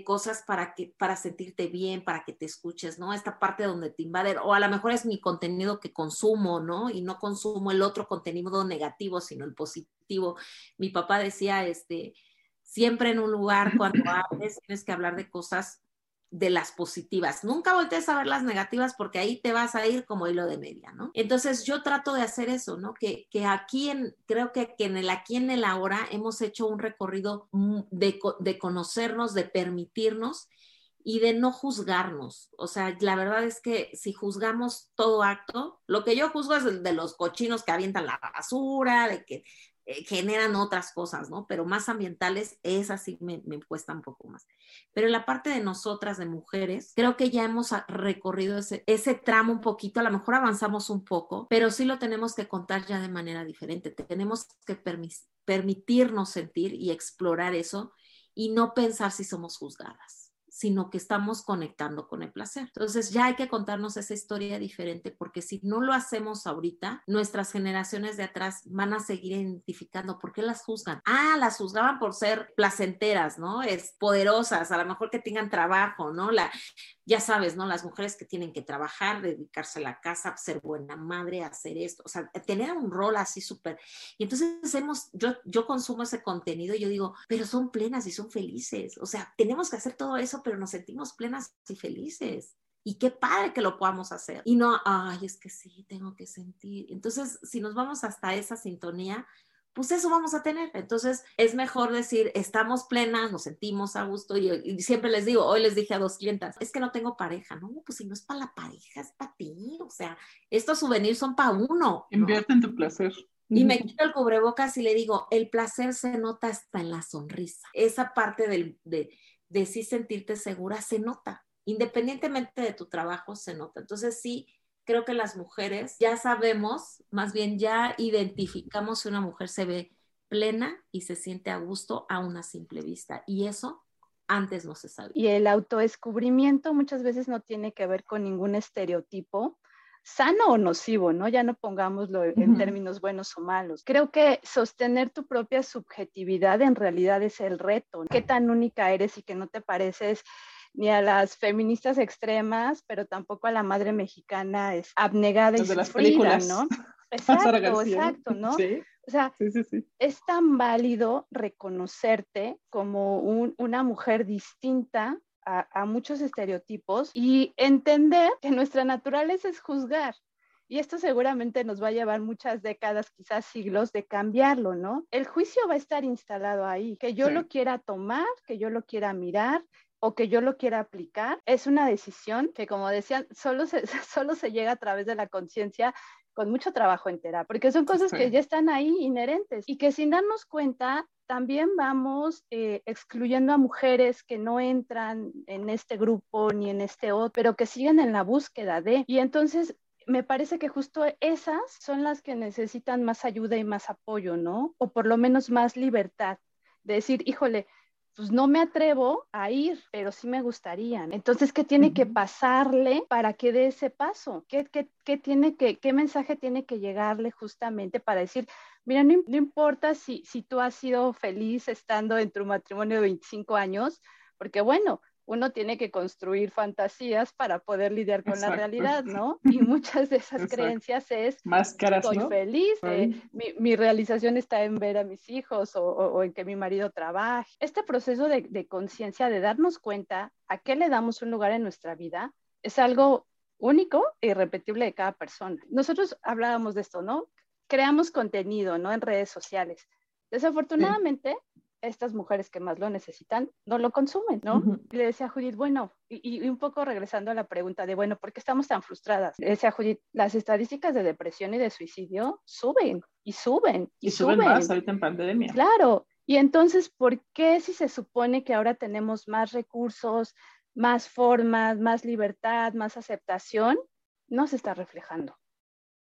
cosas para, que, para sentirte bien, para que te escuches, ¿no? Esta parte donde te invaden, o a lo mejor es mi contenido que consumo, ¿no? Y no consumo el otro contenido negativo, sino el positivo. Mi papá decía, este, siempre en un lugar cuando hables tienes que hablar de cosas de las positivas. Nunca voltees a ver las negativas porque ahí te vas a ir como hilo de media, ¿no? Entonces yo trato de hacer eso, ¿no? Que, aquí en, creo que, en el aquí en el ahora hemos hecho un recorrido de, de conocernos, de permitirnos y de no juzgarnos. O sea, la verdad es que si juzgamos todo acto, lo que yo juzgo es de los cochinos que avientan la basura, de que eh, generan otras cosas, ¿no? Pero más ambientales, esas sí me, me cuesta un poco más. Pero en la parte de nosotras, de mujeres, creo que ya hemos recorrido ese, ese tramo un poquito, a lo mejor avanzamos un poco, pero sí lo tenemos que contar ya de manera diferente. Tenemos que permitirnos sentir y explorar eso y no pensar si somos juzgadas sino que estamos conectando con el placer. Entonces ya hay que contarnos esa historia diferente porque si no lo hacemos ahorita, nuestras generaciones de atrás van a seguir identificando por qué las juzgan. Ah, las juzgaban por ser placenteras, ¿no? Es poderosas, a lo mejor que tengan trabajo, ¿no? La, ya sabes, ¿no? Las mujeres que tienen que trabajar, dedicarse a la casa, ser buena madre, hacer esto, o sea, tener un rol así súper. Y entonces hemos, yo, yo consumo ese contenido y yo digo, pero son plenas y son felices, o sea, tenemos que hacer todo eso, pero nos sentimos plenas y felices. Y qué padre que lo podamos hacer. Y no, ay, es que sí, tengo que sentir. Entonces, si nos vamos hasta esa sintonía, pues eso vamos a tener. Entonces es mejor decir, estamos plenas, nos sentimos a gusto y, siempre les digo, hoy les dije a dos clientas, es que no tengo pareja, no, pues si no es para la pareja, es para ti, o sea, estos souvenirs son para uno. Invierte en tu placer. Y me quito el cubrebocas y le digo, el placer se nota hasta en la sonrisa. Esa parte del, de, de sí sentirte segura se nota. Independientemente de tu trabajo, se nota. Entonces sí, creo que las mujeres ya sabemos, más bien ya identificamos si una mujer se ve plena y se siente a gusto a una simple vista. Y eso antes no se sabía. Y el autodescubrimiento muchas veces no tiene que ver con ningún estereotipo, sano o nocivo, ¿no? Ya no pongámoslo en términos buenos o malos. Creo que sostener tu propia subjetividad en realidad es el reto. ¿Qué tan única eres y que no te pareces ni a las feministas extremas, pero tampoco a la madre mexicana es abnegada y sufrida, ¿no? Exacto, exacto, ¿no? O sea, es tan válido reconocerte como una mujer distinta a, muchos estereotipos y entender que nuestra naturaleza es juzgar. Y esto seguramente nos va a llevar muchas décadas, quizás siglos, de cambiarlo, ¿no? El juicio va a estar instalado ahí, que yo lo quiera tomar, que yo lo quiera mirar, o que yo lo quiera aplicar, es una decisión que, como decían, solo se, solo se llega a través de la conciencia con mucho trabajo en terapia, porque son cosas que ya están ahí inherentes y que sin darnos cuenta también vamos eh, excluyendo a mujeres que no entran en este grupo ni en este otro, pero que siguen en la búsqueda de. Y entonces me parece que justo esas son las que necesitan más ayuda y más apoyo, ¿no? O por lo menos más libertad. De decir, híjole, pues no me atrevo a ir, pero sí me gustaría. Entonces, ¿qué tiene que pasarle para que dé ese paso? ¿Qué, qué, tiene que, qué mensaje tiene que llegarle justamente para decir, mira, no, no importa si, si tú has sido feliz estando en tu matrimonio de 25 años, porque bueno, uno tiene que construir fantasías para poder lidiar con la realidad, ¿no? Y muchas de esas creencias es, Máscaras, estoy feliz, eh, mi, realización está en ver a mis hijos o, en que mi marido trabaje. Este proceso de, de conciencia, de darnos cuenta a qué le damos un lugar en nuestra vida, es algo único e irrepetible de cada persona. Nosotros hablábamos de esto, ¿no? Creamos contenido, ¿no? En redes sociales. Desafortunadamente, estas mujeres que más lo necesitan no lo consumen, ¿no? le decía a Judith, bueno, y, un poco regresando a la pregunta de, bueno, ¿por qué estamos tan frustradas? Le decía a Judith, las estadísticas de depresión y de suicidio suben y suben y, suben. más ahorita en pandemia. Claro. Y entonces, ¿por qué si se supone que ahora tenemos más recursos, más formas, más libertad, más aceptación, no se está reflejando?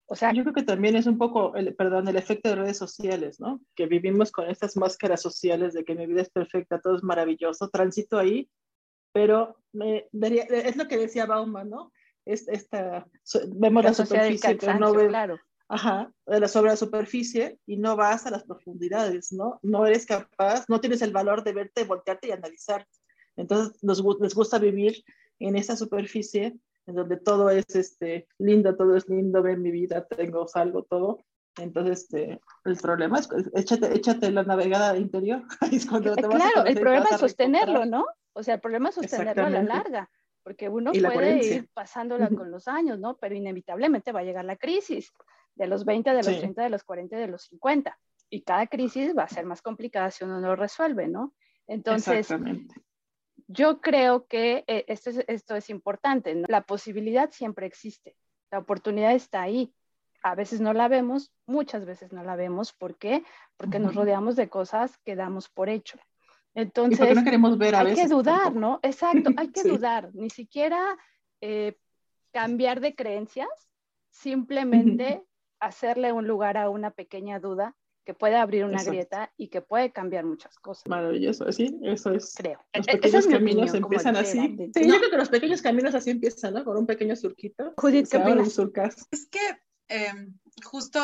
O sea, yo creo que también es un poco, el, perdón, el efecto de redes sociales, ¿no? Que vivimos con estas máscaras sociales de que mi vida es perfecta, todo es maravilloso, transito ahí, pero me es lo que decía Bauman, ¿no? Es, esta, vemos la, superficie, pero no vemos, claro. ajá, sobre la superficie y no vas a las profundidades, ¿no? No eres capaz, no tienes el valor de verte, voltearte y analizar. Entonces, nos, les gusta vivir en esa superficie en donde todo es este, lindo, todo es lindo, ven mi vida, tengo, salgo, todo. Entonces, este, el problema es, échate, échate la navegada interior. es cuando te claro, el problema es sostenerlo, ¿no? O sea, el problema es sostenerlo a la larga, porque uno puede ir pasándola con los años, ¿no? Pero inevitablemente va a llegar la crisis de los 20, de los 30, de los 40, de los 50. Y cada crisis va a ser más complicada si uno no lo resuelve, ¿no? Entonces, yo creo que eh, esto, es, esto es importante. La posibilidad siempre existe. La oportunidad está ahí. A veces no la vemos, muchas veces no la vemos. ¿Por qué? Porque nos rodeamos de cosas que damos por hecho. Entonces, no queremos ver a hay que dudar, ¿no? Exacto, hay que dudar. Ni siquiera eh, cambiar de creencias, simplemente hacerle un lugar a una pequeña duda que puede abrir una grieta y que puede cambiar muchas cosas. Maravilloso, sí, eso es. Creo. Los e-, pequeños caminos empiezan así. Sí, yo creo que los pequeños caminos así empiezan, ¿no? Con un pequeño surquito. Judith, ¿qué opinas? Es que em, justo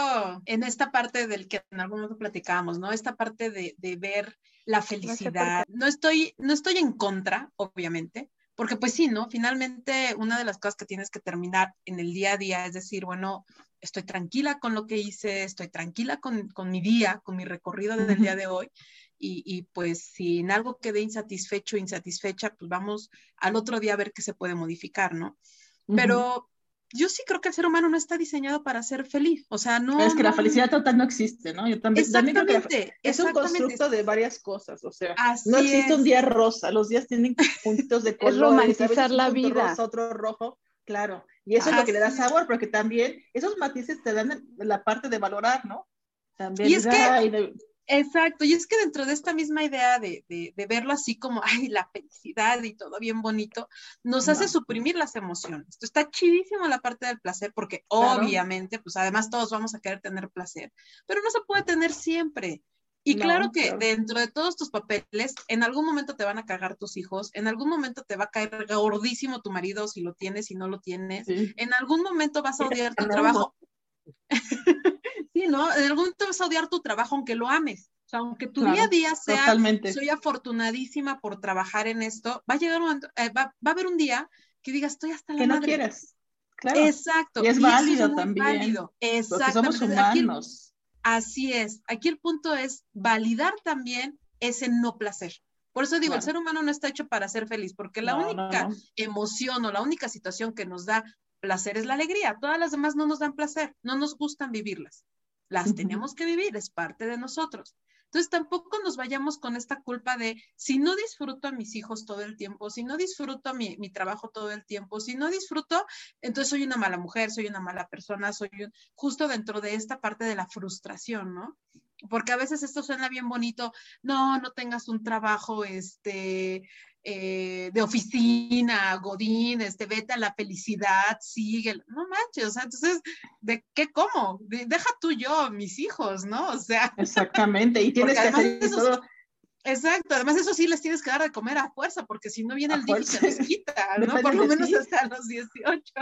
en esta parte del que en algún momento platicábamos, ¿no? Esta parte de, de ver la felicidad. No estoy, no estoy en contra, obviamente, porque pues sí, ¿no? Finalmente, una de las cosas que tienes que terminar en el día a día es decir, bueno, estoy tranquila con lo que hice, estoy tranquila con, mi día, con mi recorrido del día de hoy. Y, pues si en algo quedé insatisfecho, insatisfecha, pues vamos al otro día a ver qué se puede modificar, ¿no? Pero yo sí creo que el ser humano no está diseñado para ser feliz. O sea, no. Es que la felicidad total no existe, ¿no? Yo también, creo que es un constructo de varias cosas. O sea, no existe un día rosa. Los días tienen puntitos de color. es romantizar la vida. otro rojo. Claro, y eso es lo que le da sabor, porque también esos matices te dan la parte de valorar, ¿no? También y es que, exacto, y es que dentro de esta misma idea de, verlo así como, ay, la felicidad y todo bien bonito, nos hace suprimir las emociones. Esto está chidísimo la parte del placer, porque obviamente, pues además todos vamos a querer tener placer, pero no se puede tener siempre. Y claro que dentro de todos tus papeles, en algún momento te van a cagar tus hijos, en algún momento te va a caer gordísimo tu marido si lo tienes, y no lo tienes, en algún momento vas a odiar tu trabajo. sí, ¿no? En algún momento vas a odiar tu trabajo aunque lo ames. O sea, aunque tu día a día sea, soy afortunadísima por trabajar en esto, va a llegar un momento, eh, va, a haber un día que digas, estoy hasta la que no quieres. Claro. Exacto. Y es válido también. Válido. Exacto. somos humanos. Así es. Aquí el punto es validar también ese no placer. Por eso digo, el ser humano no está hecho para ser feliz, porque la única emoción o la única situación que nos da placer es la alegría. Todas las demás no nos dan placer, no nos gustan vivirlas. Las tenemos que vivir, es parte de nosotros. Entonces tampoco nos vayamos con esta culpa de si no disfruto a mis hijos todo el tiempo, si no disfruto mi, mi trabajo todo el tiempo, si no disfruto, entonces soy una mala mujer, soy una mala persona, soy justo dentro de esta parte de la frustración, ¿no? Porque a veces esto suena bien bonito, no, no tengas un trabajo, este, eh, de oficina, Godín, este, vete a la felicidad, sigue, no manches, o sea, entonces, ¿de qué como? deja tú yo, mis hijos, ¿no? O sea. Exactamente, y tienes que hacer eso. Exacto, además eso sí les tienes que dar de comer a fuerza, porque si no viene el día se les quita, ¿no? Por lo menos hasta los 18.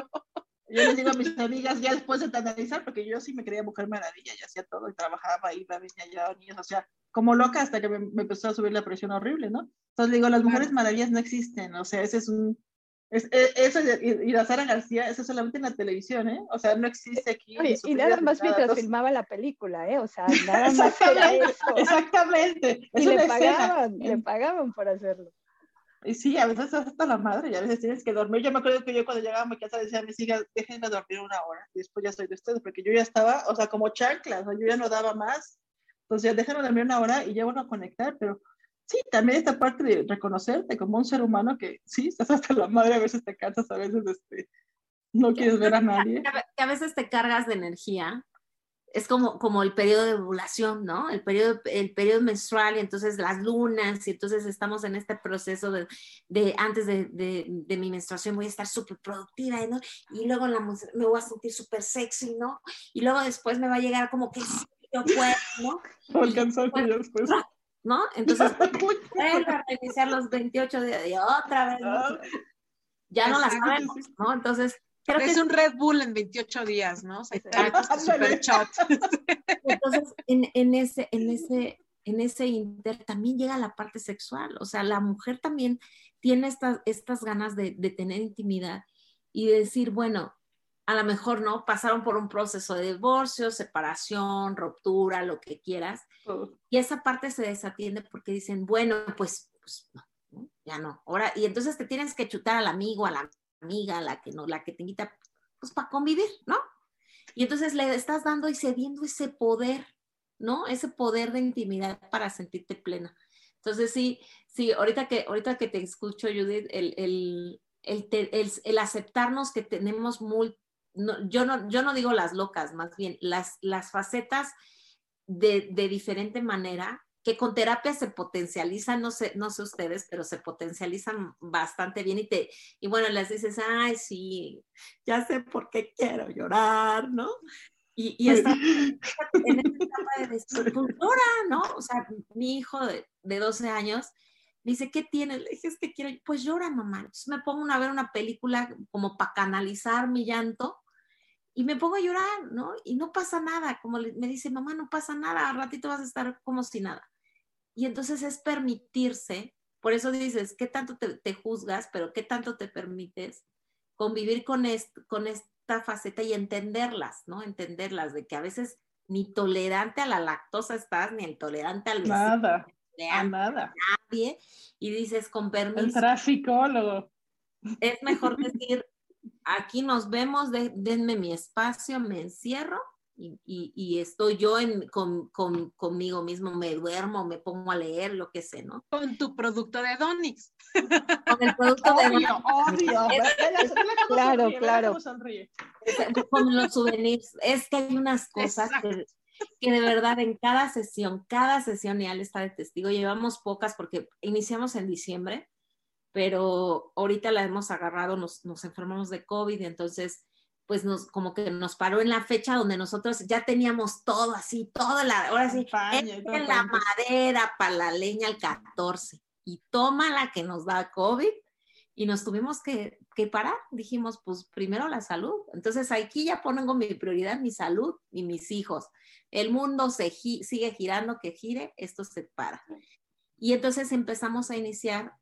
Yo les digo a mis amigas, ya después de analizar, porque yo sí me creía mujer maravilla, y hacía todo, y trabajaba, iba, venía allá, niños, o sea, como loca hasta que me, empezó a subir la presión horrible, ¿no? Entonces digo, las mujeres maravillas no existen, o sea, ese es un, es, e, eso y, la Sara García, eso solamente en la televisión, ¿eh? O sea, no existe aquí. y nada más mientras filmaba la película, ¿eh? O sea, nada más era eso. Exactamente. Y le pagaban, le pagaban por hacerlo. Y sí, a veces hasta la madre y a veces tienes que dormir. Yo me acuerdo que yo cuando llegaba a mi casa decía a mis hijas, déjenme dormir una hora y después ya soy de ustedes, porque yo ya estaba, o sea, como chanclas, yo ya no daba más. Entonces, ya déjenme dormir una hora y ya bueno a conectar, pero sí, también esta parte de reconocerte como un ser humano que sí, estás hasta la madre, a veces te cansas, a veces este, no quieres ver a nadie. Que a veces te cargas de energía es como, como el periodo de ovulación, ¿no? El periodo, el periodo menstrual y entonces las lunas y entonces estamos en este proceso de, de antes de, de, mi menstruación voy a estar súper productiva, ¿no? Y luego la, me voy a sentir súper sexy, ¿no? Y luego después me va a llegar como que sí, yo puedo, ¿no? Alcanzar que ya después. ¿No? Entonces, vuelvo a reiniciar los 28 días y otra vez, ¿no? Ya no la sabemos, ¿no? Entonces, Creo es un Red Bull en 28 días, ¿no? O sea, super chat. Entonces, en, en, ese, en, ese, en ese inter también llega la parte sexual. O sea, la mujer también tiene estas, estas ganas de, de tener intimidad y de decir, bueno, a lo mejor no, pasaron por un proceso de divorcio, separación, ruptura, lo que quieras, y esa parte se desatiende porque dicen, bueno, pues, pues no, ya no. Ahora, y entonces te tienes que chutar al amigo, a la amiga, la que no, la que te invita, pues para convivir, ¿no? Y entonces le estás dando y cediendo ese poder, ¿no? Ese poder de intimidad para sentirte plena. Entonces sí, sí, ahorita que, ahorita que te escucho, Judith, el, el, el, el, aceptarnos que tenemos muy, yo, no, yo no digo las locas, más bien las, las facetas de, de diferente manera que con terapia se potencializan, no sé, no sé ustedes, pero se potencializan bastante bien y te, y bueno, les dices, ay, sí, ya sé por qué quiero llorar, ¿no? Y, y está en esta etapa de decir, pues ¿no? O sea, mi hijo de, de 12 años me dice, ¿qué tienes? Le dije, es que quiero, pues llora, mamá. Entonces me pongo a ver una película como para canalizar mi llanto y me pongo a llorar, ¿no? Y no pasa nada, como me dice, mamá, no pasa nada, al ratito vas a estar como si nada. Y entonces es permitirse, por eso dices, ¿qué tanto te, juzgas, pero qué tanto te permites convivir con, con esta faceta y entenderlas, ¿no? Entenderlas, de que a veces ni tolerante a la lactosa estás, ni intolerante al vecino. Nada, a nada. Nadie. Y dices, con permiso. El tráfico, Es mejor decir, aquí nos vemos, denme mi espacio, me encierro y, estoy yo en, con, conmigo mismo, me duermo, me pongo a leer, lo que sé, ¿no? Con tu producto de Donix. Con el producto de Donix. Obvio, Claro, claro. Con los souvenirs. Es que hay unas cosas que, que, de verdad en cada sesión, cada sesión, y al está de testigo, llevamos pocas porque iniciamos en diciembre, pero ahorita la hemos agarrado, nos, nos enfermamos de COVID, entonces pues nos, como que nos paró en la fecha donde nosotros ya teníamos todo así, toda la, ahora sí, en la madera para la leña el 14 y toma la que nos da COVID y nos tuvimos que, que, parar. Dijimos, pues primero la salud. Entonces aquí ya pongo mi prioridad, mi salud y mis hijos. El mundo se sigue girando, que gire, esto se para. Y entonces empezamos a iniciar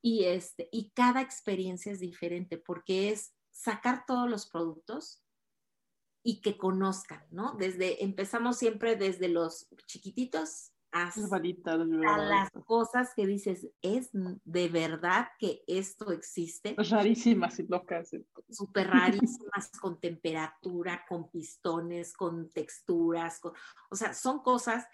y, este, y cada experiencia es diferente porque es sacar todos los productos y que conozcan, ¿no? Desde, empezamos siempre desde los chiquititos hasta las cosas que dices, es de verdad que esto existe. Rarísimas y locas. Súper rarísimas, con temperatura, con pistones, con texturas, o sea, son cosas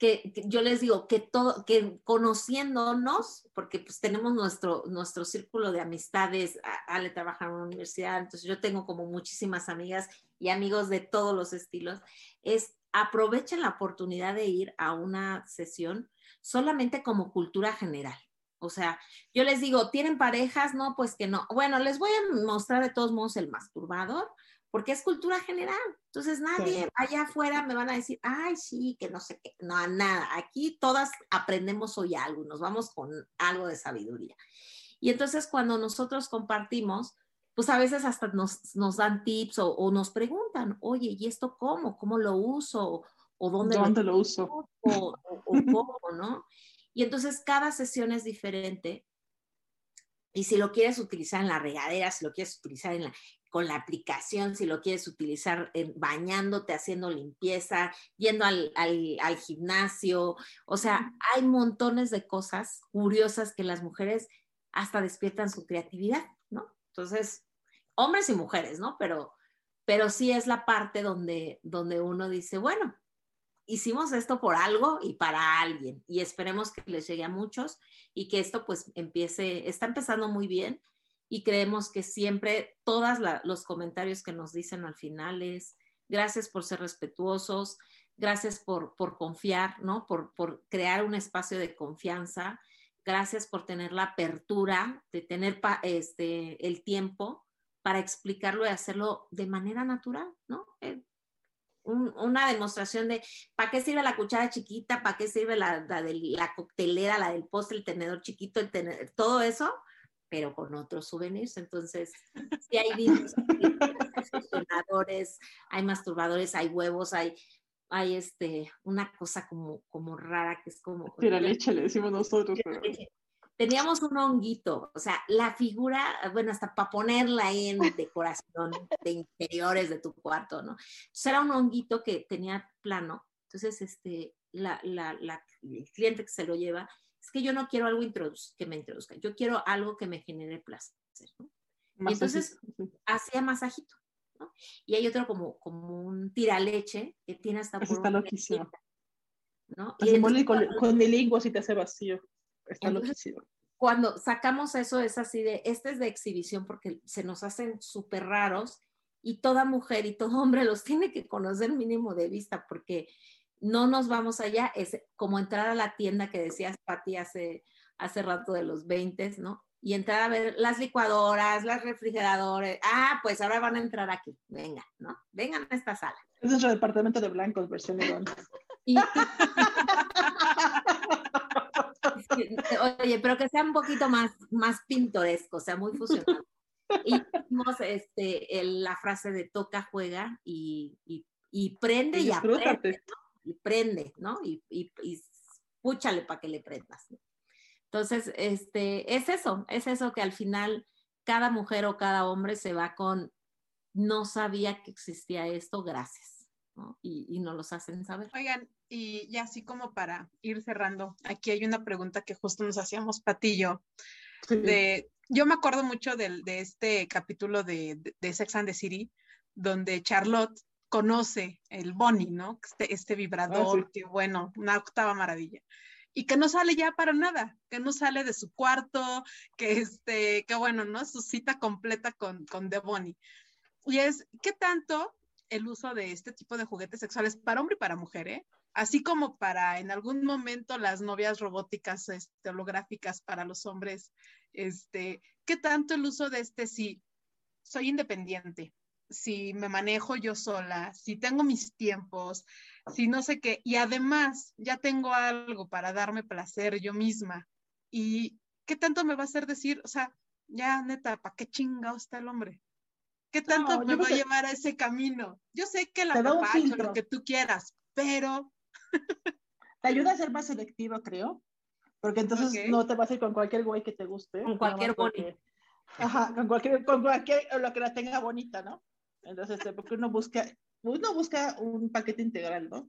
que, yo les digo que todo, que conociéndonos, porque pues tenemos nuestro, nuestro círculo de amistades, Ale trabaja en una universidad, entonces yo tengo como muchísimas amigas y amigos de todos los estilos, es aprovechen la oportunidad de ir a una sesión solamente como cultura general. O sea, yo les digo, ¿tienen parejas? No, pues que no. Bueno, les voy a mostrar de todos modos el masturbador, porque es cultura general. Entonces nadie allá afuera me van a decir, ay, sí, que no sé qué, no, nada. Aquí todas aprendemos hoy algo, nos vamos con algo de sabiduría. Y entonces cuando nosotros compartimos, pues a veces hasta nos, nos dan tips o, nos preguntan, oye, ¿y esto cómo? ¿Cómo lo uso? ¿O dónde, ¿Dónde lo, uso? O, o cómo, ¿no? Y entonces cada sesión es diferente. Y si lo quieres utilizar en la regadera, si lo quieres utilizar en la, con la aplicación, si lo quieres utilizar bañándote, haciendo limpieza, yendo al, gimnasio. O sea, hay montones de cosas curiosas que las mujeres hasta despiertan su creatividad, ¿no? Entonces, hombres y mujeres, ¿no? Pero, pero sí es la parte donde, donde uno dice, bueno, hicimos esto por algo y para alguien y esperemos que les llegue a muchos y que esto pues empiece, está empezando muy bien y creemos que siempre todos los comentarios que nos dicen al final es gracias por ser respetuosos, gracias por, por confiar, ¿no? Por, por, crear un espacio de confianza, gracias por tener la apertura, de tener este, el tiempo para explicarlo y hacerlo de manera natural, ¿no? Eh, una demostración de para qué sirve la cuchara chiquita, para qué sirve la, la, de, la coctelera, la del postre, el tenedor chiquito, el tenedor, todo eso pero con otros souvenirs. Entonces, si hay virus, hay masturbadores, hay huevos, hay, hay este, una cosa como, como rara que es como... Tira leche, le decimos nosotros. Teníamos un honguito, o sea, la figura, bueno, hasta para ponerla ahí en decoración de interiores de tu cuarto, ¿no? Entonces era un honguito que tenía plano. Entonces, este, la, la, la, el cliente que se lo lleva es que yo no quiero algo que me introduzca, yo quiero algo que me genere placer. Y entonces hacía masajito. ¿no? Y hay otro como, como un tiraleche que tiene hasta por está loquísimo. ¿no? Y entonces, con, con mi lengua si te hace vacío. Está loquísimo. Cuando sacamos eso es así de, este es de exhibición porque se nos hacen súper raros y toda mujer y todo hombre los tiene que conocer mínimo de vista porque no nos vamos allá, es como entrar a la tienda que decías, Pati, hace, hace rato de los 20, ¿no? Y entrar a ver las licuadoras, las refrigeradores. Ah, pues ahora van a entrar aquí. Venga, ¿no? Vengan a esta sala. Es nuestro departamento de blancos, versión de oye, pero que sea un poquito más, más pintoresco, o sea, muy fusionado. Y vimos este, la frase de toca, juega y, y, prende y, y aprende, ¿no? y prende, ¿no? Y, y, y púchale para que le prendas. Entonces, este, es eso, es eso que al final cada mujer o cada hombre se va con, no sabía que existía esto, gracias, ¿no? Y, y nos los hacen saber. Oigan, y, así como para ir cerrando, aquí hay una pregunta que justo nos hacíamos Patillo, de, yo me acuerdo mucho de, de este capítulo de, de, de Sex and the City, donde Charlotte conoce el Bonnie, ¿no? Este, este vibrador, ah, que bueno, una octava maravilla. Y que no sale ya para nada, que no sale de su cuarto, que este, que bueno, ¿no? Su cita completa con, con The Bonnie. Y es, ¿qué tanto el uso de este tipo de juguetes sexuales para hombre y para mujer, ¿eh? Así como para en algún momento las novias robóticas este, holográficas para los hombres, este, ¿qué tanto el uso de este sí? Soy independiente, si me manejo yo sola, si tengo mis tiempos, si no sé qué, y además ya tengo algo para darme placer yo misma, y qué tanto me va a hacer decir, o sea, ya neta, ¿para qué chingado está el hombre? ¿Qué tanto me va a llevar a ese camino? Yo sé que la papacho, lo que tú quieras, pero... te ayuda a ser más selectivo, creo, porque entonces no te vas a ir con cualquier güey que te guste. Con cualquier güey. Ajá, con cualquier, con cualquier, lo que la tenga bonita, ¿no? Entonces, este, porque uno busca, uno busca un paquete integral, ¿no?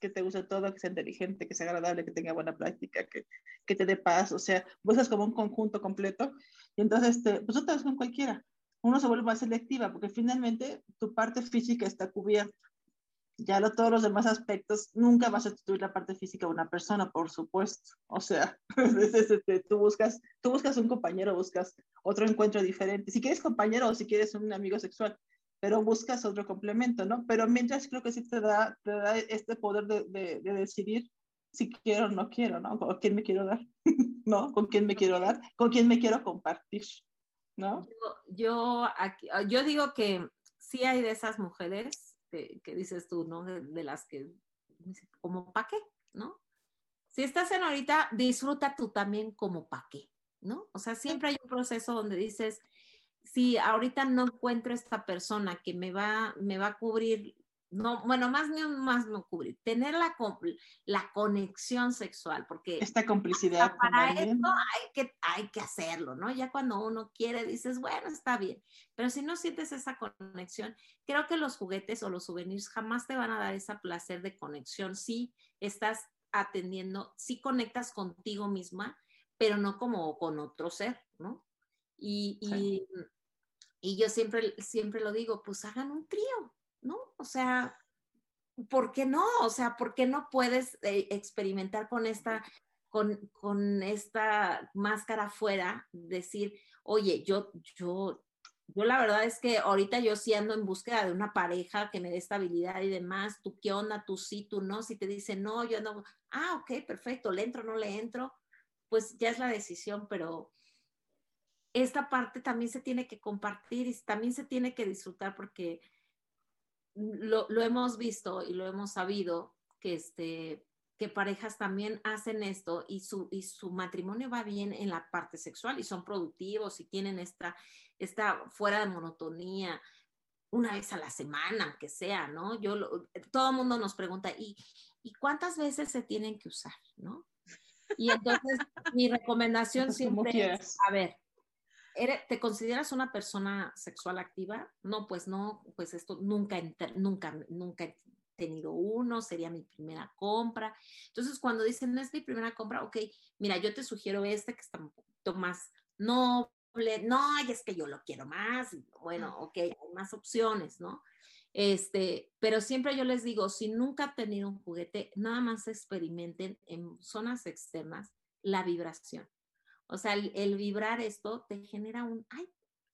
Que te guste todo, que sea inteligente, que sea agradable, que tenga buena práctica, que, que te dé paz, o sea, buscas como un conjunto completo. Y entonces, este, pues no te vas con cualquiera. Uno se vuelve más selectiva, porque finalmente tu parte física está cubierta ya lo, todos los demás aspectos, nunca vas a sustituir la parte física de una persona, por supuesto. O sea, este, tú, buscas, tú buscas un compañero, buscas otro encuentro diferente. Si quieres compañero o si quieres un amigo sexual, pero buscas otro complemento, ¿no? Pero mientras creo que sí te da, te da este poder de, de, decidir si quiero o no quiero, ¿no? ¿Con quién me quiero dar? ¿No? ¿Con quién me quiero dar? ¿Con quién me quiero compartir? ¿No? Yo, yo, aquí, yo digo que sí hay de esas mujeres que, dices tú, ¿no? De, las que, como pa' qué, ¿no? Si estás en ahorita, disfruta tú también como pa' qué, ¿no? O sea, siempre hay un proceso donde dices, si ahorita no encuentro esta persona que me va, me va a cubrir no, bueno, más ni más no cubrir, tener la, la conexión sexual, porque esta complicidad. Para eso hay que, hay que hacerlo, ¿no? Ya cuando uno quiere dices, bueno, está bien, pero si no sientes esa conexión, creo que los juguetes o los souvenirs jamás te van a dar ese placer de conexión si estás atendiendo, si conectas contigo misma, pero no como con otro ser, ¿no? Y, y, y yo siempre, siempre lo digo, pues hagan un trío, ¿no? O sea, ¿por qué no? O sea, ¿por qué no puedes eh, experimentar con esta, con, con, esta máscara afuera? Decir, oye, yo, yo, yo la verdad es que ahorita yo sí ando en búsqueda de una pareja que me dé estabilidad y demás. ¿Tú qué onda? ¿Tú sí? ¿Tú no? Si te dicen no, yo no. Ah, ok, perfecto, le entro, no le entro. Pues ya es la decisión, pero esta parte también se tiene que compartir y también se tiene que disfrutar porque lo, hemos visto y lo hemos sabido que, este, que parejas también hacen esto y su, y su matrimonio va bien en la parte sexual y son productivos y tienen esta, esta fuera de monotonía una vez a la semana, aunque sea, ¿no? Yo, todo el mundo nos pregunta, ¿y, ¿y cuántas veces se tienen que usar, no? Y entonces mi recomendación siempre es, a ver, ¿Te consideras una persona sexual activa? No, pues no, pues esto nunca, nunca, nunca he tenido uno, sería mi primera compra. Entonces, cuando dicen, no es mi primera compra, ok, mira, yo te sugiero este que está un poquito más noble, no, y es que yo lo quiero más, bueno, ok, hay más opciones, ¿no? Este, pero siempre yo les digo, si nunca han tenido un juguete, nada más experimenten en zonas externas la vibración. O sea, el, vibrar esto te genera un, ay,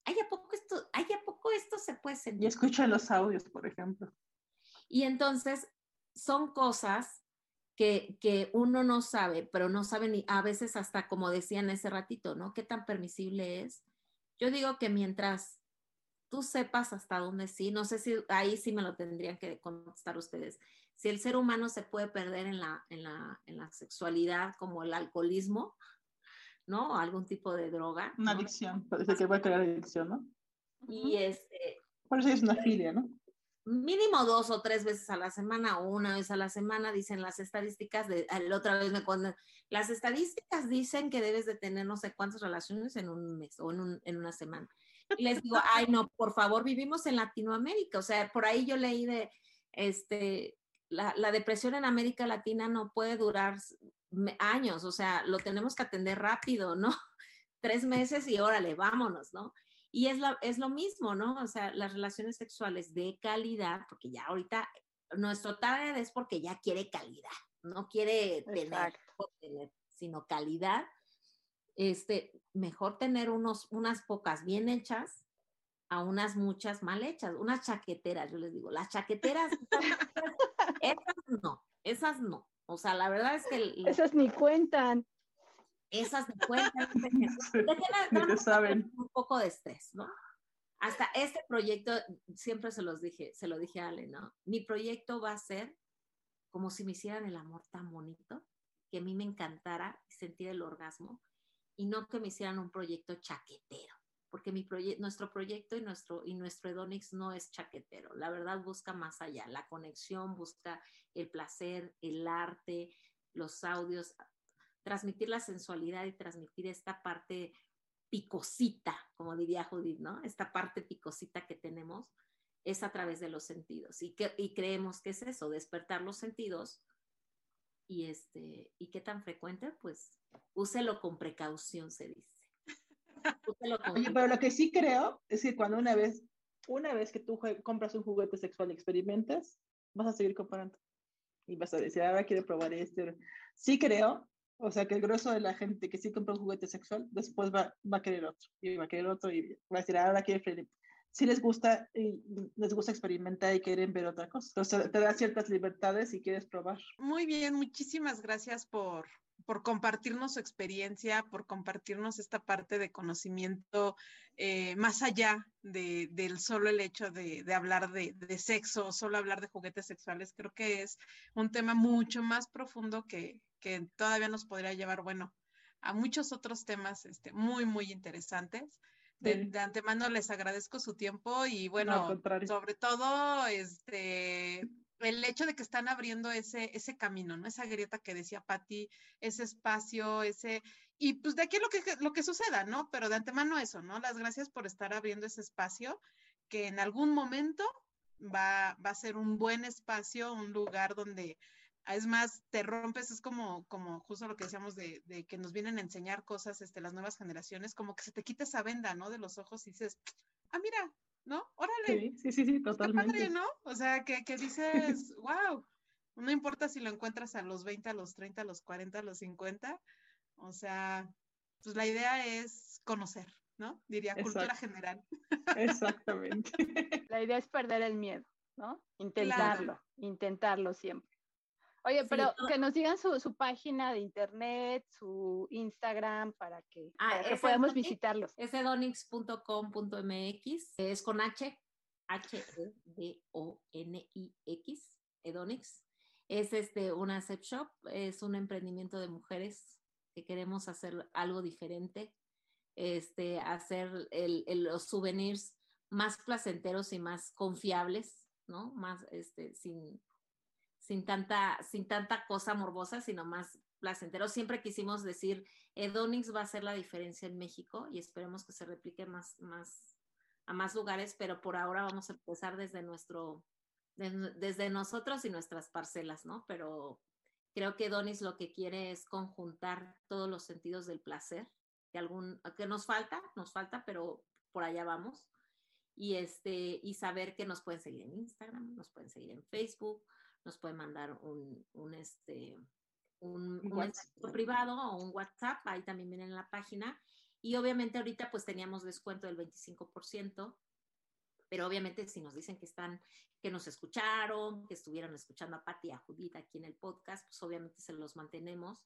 ay, ¿a poco esto, ay, ¿a poco esto se puede sentir? Y escucha los audios, por ejemplo. Y entonces son cosas que, que, uno no sabe, pero no sabe ni a veces hasta como decían ese ratito, ¿no? ¿Qué tan permisible es? Yo digo que mientras tú sepas hasta dónde sí, no sé si ahí sí me lo tendrían que contestar ustedes, si el ser humano se puede perder en la, en la, en la sexualidad como el alcoholismo, ¿no? Algún tipo de droga. Una adicción, parece que va a crear adicción, ¿no? Y este... Por eso es una filia, ¿no? Mínimo dos o tres veces a la semana o una vez a la semana, dicen las estadísticas, de, la otra vez me las estadísticas dicen que debes de tener no sé cuántas relaciones en un mes o en, un, en una semana. Y les digo, ay no, por favor, vivimos en Latinoamérica, o sea, por ahí yo leí de, este, la, la, depresión en América Latina no puede durar años, o sea, lo tenemos que atender rápido, ¿no? Tres meses y órale, vámonos, ¿no? Y es, la, es lo mismo, ¿no? O sea, las relaciones sexuales de calidad, porque ya ahorita nuestro target es porque ya quiere calidad, no quiere tener, tener, sino calidad. Este, mejor tener unos, unas pocas bien hechas a unas muchas mal hechas, unas chaqueteras, yo les digo, las chaqueteras, esas no, esas no. O sea, la verdad es que... Esas ni cuentan. Esas ni cuentan. no saben. Un poco de estrés, ¿no? hasta este proyecto, siempre se los dije, se lo dije a Ale, ¿no? Mi proyecto va a ser como si me hicieran el amor tan bonito, que a mí me encantara sentir el orgasmo, y no que me hicieran un proyecto chaquetero, porque nuestro proyecto y nuestro, y Edonix no es chaquetero, la verdad busca más allá, la conexión, busca el placer, el arte, los audios, transmitir la sensualidad y transmitir esta parte picosita, como diría Judith, ¿no? Esta parte picosita que tenemos es a través de los sentidos y, que, y creemos que es eso, despertar los sentidos y este, ¿y qué tan frecuente? Pues úselo con precaución, se dice. Oye, pero lo que sí creo es que cuando una vez, una vez que tú compras un juguete sexual y experimentas, vas a seguir comparando. Y vas a decir, ahora quiero probar este. Sí creo, o sea, que el grueso de la gente que sí compra un juguete sexual, después va, va a querer otro, y va a querer otro, y va a decir, ahora quiero si les gusta y les gusta experimentar y quieren ver otra cosa. Entonces te da ciertas libertades si quieres probar. Muy bien, muchísimas gracias por, por compartirnos su experiencia, por compartirnos esta parte de conocimiento eh, más allá de, del solo el hecho de, de hablar de, de, sexo, solo hablar de juguetes sexuales. Creo que es un tema mucho más profundo que, que todavía nos podría llevar, bueno, a muchos otros temas este, muy, muy interesantes de, antemano les agradezco su tiempo y bueno, sobre todo este el hecho de que están abriendo ese, ese camino, ¿no? Esa grieta que decía Patti, ese espacio, ese, y pues de aquí lo que, lo que suceda, ¿no? Pero de antemano eso, ¿no? Las gracias por estar abriendo ese espacio que en algún momento va, va a ser un buen espacio, un lugar donde es más, te rompes, es como, como justo lo que decíamos de, de, que nos vienen a enseñar cosas este, las nuevas generaciones, como que se te quita esa venda, ¿no? De los ojos y dices, ah, mira, ¿no? Órale. Sí, sí, sí, totalmente. Padre, ¿no? O sea, que, que dices, wow, no importa si lo encuentras a los 20, a los 30, a los 40, a los 50, o sea, pues la idea es conocer, ¿no? Diría cultura general. Exactamente. La idea es perder el miedo, ¿no? Intentarlo, intentarlo siempre. Oye, pero que nos digan su, página de internet, su Instagram, para que, ah, podamos visitarlos. Es edonix.com.mx, es con H, H-E-D-O-N-I-X, Edonix. Es este, una set shop, es un emprendimiento de mujeres que queremos hacer algo diferente, este, hacer los souvenirs más placenteros y más confiables, ¿no? Más, este, sin sin tanta, sin tanta cosa morbosa, sino más placentero. Siempre quisimos decir, Edonix va a ser la diferencia en México y esperemos que se replique más, más, a más lugares, pero por ahora vamos a empezar desde nuestro, desde nosotros y nuestras parcelas, ¿no? Pero creo que Edonix lo que quiere es conjuntar todos los sentidos del placer, que, algún, que nos falta, nos falta, pero por allá vamos. Y, este, y saber que nos pueden seguir en Instagram, nos pueden seguir en Facebook, nos puede mandar un, un este, un, un privado o un WhatsApp, ahí también viene en la página. Y obviamente ahorita pues teníamos descuento del 25%, pero obviamente si nos dicen que están, que nos escucharon, que estuvieron escuchando a Pati y a Judith aquí en el podcast, pues obviamente se los mantenemos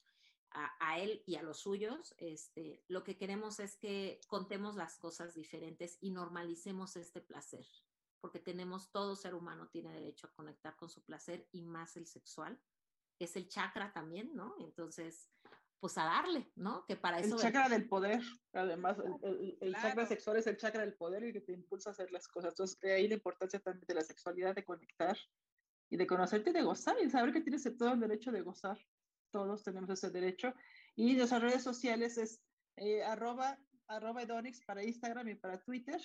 a, a, él y a los suyos. Este, lo que queremos es que contemos las cosas diferentes y normalicemos este placer porque tenemos, todo ser humano tiene derecho a conectar con su placer y más el sexual, que es el chakra también, ¿no? Entonces, pues a darle, ¿no? Que para eso... El chakra del poder, además, el, chakra sexual es el chakra del poder y que te impulsa a hacer las cosas. Entonces, ahí la importancia también de la sexualidad, de conectar y de conocerte y de gozar y saber que tienes todo el derecho de gozar. Todos tenemos ese derecho. Y nuestras redes sociales es eh, arroba, arroba Edonix para Instagram y para Twitter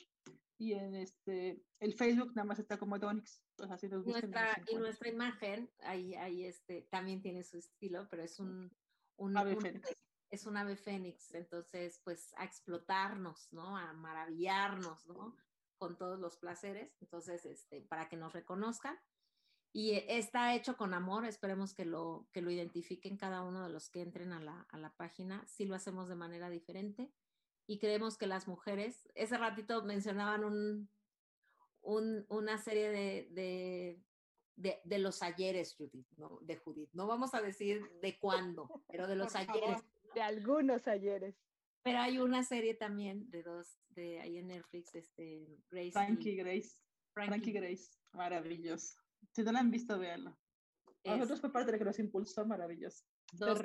y en este el Facebook nada más está como Donix. así nuestra, y nuestra imagen, ahí, ahí este, también tiene su estilo, pero es un, un ave fénix. Es un ave fénix, entonces pues a explotarnos, ¿no? A maravillarnos, ¿no? Con todos los placeres, entonces este, para que nos reconozcan. Y está hecho con amor, esperemos que lo, que lo identifiquen cada uno de los que entren a la, a la página. Sí lo hacemos de manera diferente y creemos que las mujeres, ese ratito mencionaban un, un, una serie de, de, de, de, los ayeres, Judith, ¿no? de Judith. No vamos a decir de cuándo, pero de los ayeres. De algunos ayeres. Pero hay una serie también de dos, de ahí en Netflix, este, Grace. Frankie Grace. Frankie. Grace, maravilloso. Si no la han visto, véanla. A nosotros fue parte de que nos impulsó, maravilloso. Dos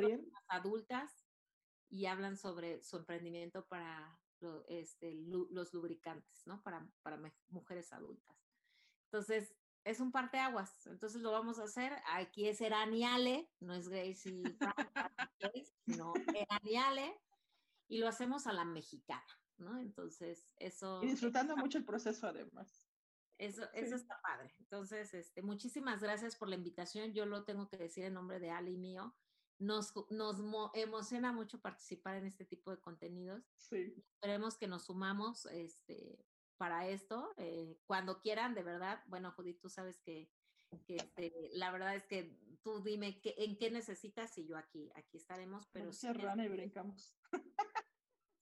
adultas y hablan sobre su emprendimiento para este, los lubricantes, ¿no? Para, para mujeres adultas. Entonces, es un parteaguas. Entonces lo vamos a hacer. Aquí es Eraniale, no es Grace y sino Eraniale, y lo hacemos a la mexicana, ¿no? Entonces, eso. Y disfrutando mucho el proceso, además. Eso, eso está padre. Entonces, este, muchísimas gracias por la invitación. Yo lo tengo que decir en nombre de Ali y mío. Nos, nos emociona mucho participar en este tipo de contenidos. Sí. Esperemos que nos sumamos este, para esto. Eh, cuando quieran, de verdad. Bueno, Judith, tú sabes que, que este, la verdad es que tú dime qué, en qué necesitas y yo aquí, aquí estaremos. Pero sí, y brincamos.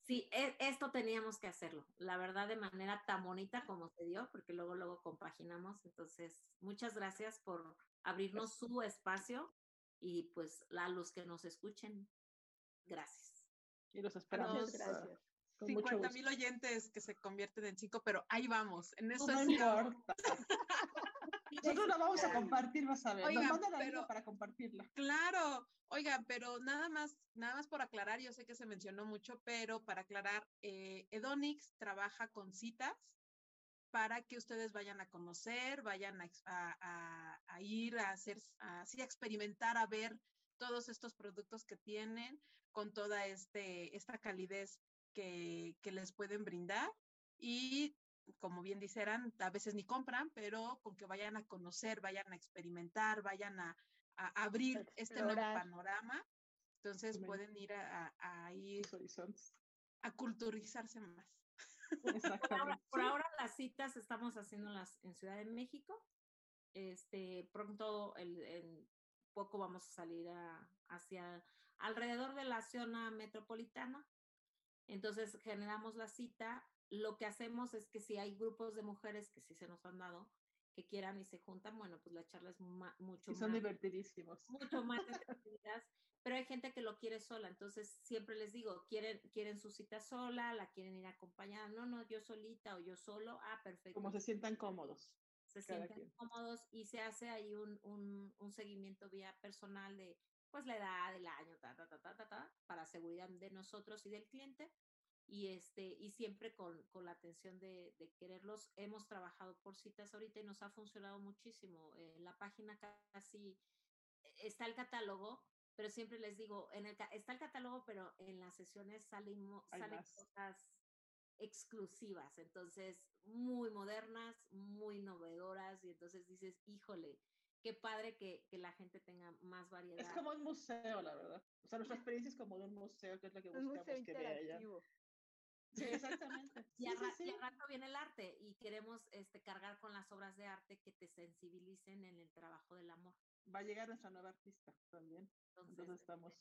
Sí, e, esto teníamos que hacerlo, la verdad, de manera tan bonita como se dio, porque luego, luego compaginamos. Entonces, muchas gracias por abrirnos su espacio y pues a los que nos escuchen, gracias. Y los esperamos. gracias. 50 mil oyentes que se convierten en cinco, pero ahí vamos. En eso no importa. Nosotros la vamos a compartir, vas a ver. Oigan, pero, para compartirla. Claro, oigan, pero nada más, nada más por aclarar, yo sé que se mencionó mucho, pero para aclarar, eh, Edonix trabaja con citas para que ustedes vayan a conocer, vayan a, ir a hacer, así a experimentar, a ver todos estos productos que tienen con toda este, esta calidez que, que les pueden brindar. Y como bien dijeran, a veces ni compran, pero con que vayan a conocer, vayan a experimentar, vayan a, abrir este nuevo panorama, entonces pueden ir a, ir a culturizarse más. Por ahora, las citas estamos haciéndolas en Ciudad de México. Este, pronto, el, en poco vamos a salir hacia alrededor de la zona metropolitana. Entonces generamos la cita lo que hacemos es que si hay grupos de mujeres que sí se nos han dado, que quieran y se juntan, bueno, pues la charla es mucho y son divertidísimos. Mucho más pero hay gente que lo quiere sola, entonces siempre les digo, quieren, quieren su cita sola, la quieren ir acompañada, no, no, yo solita o yo solo, ah, perfecto. Como se sientan cómodos. Se sientan cómodos y se hace ahí un, un, un, seguimiento vía personal de, pues, la edad, el año, ta, ta, ta, ta, ta, ta, para seguridad de nosotros y del cliente y, este, y siempre con, con la atención de, de, quererlos. Hemos trabajado por citas ahorita y nos ha funcionado muchísimo. En la página casi está el catálogo, pero siempre les digo, en el, está el catálogo, pero en las sesiones salen, salen cosas exclusivas, entonces muy modernas, muy novedoras, y entonces dices, híjole, qué padre que, que, la gente tenga más variedad. Es como un museo, la verdad. O sea, nuestra experiencia es como de un museo, que es lo que buscamos que vea Sí, exactamente. y, al rato viene el arte y queremos este, cargar con las obras de arte que te sensibilicen en el trabajo del amor. Va a llegar nuestra nueva artista también. Entonces, estamos.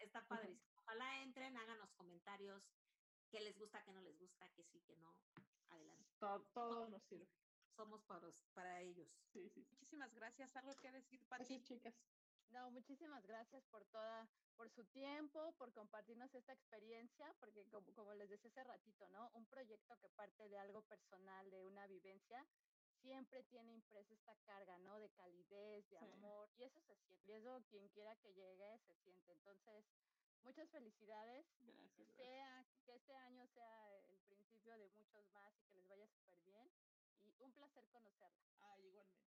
Está, padrísimo. Ojalá entren, hagan los comentarios qué les gusta, qué no les gusta, qué sí, qué no. Adelante. Todo, nos sirve. Somos para, para ellos. Sí, sí. Muchísimas gracias. ¿Algo que decir, Pati? chicas. No, muchísimas gracias por toda por su tiempo, por compartirnos esta experiencia, porque como, como, les decía hace ratito, ¿no? Un proyecto que parte de algo personal, de una vivencia, siempre tiene impresa esta carga, ¿no? De calidez, de amor, y eso se siente. Y eso quien quiera que llegue se siente. Entonces, muchas felicidades. Gracias. Sea, que este año sea el principio de muchos más y que les vaya súper bien. Y un placer conocerla. Ah, igualmente.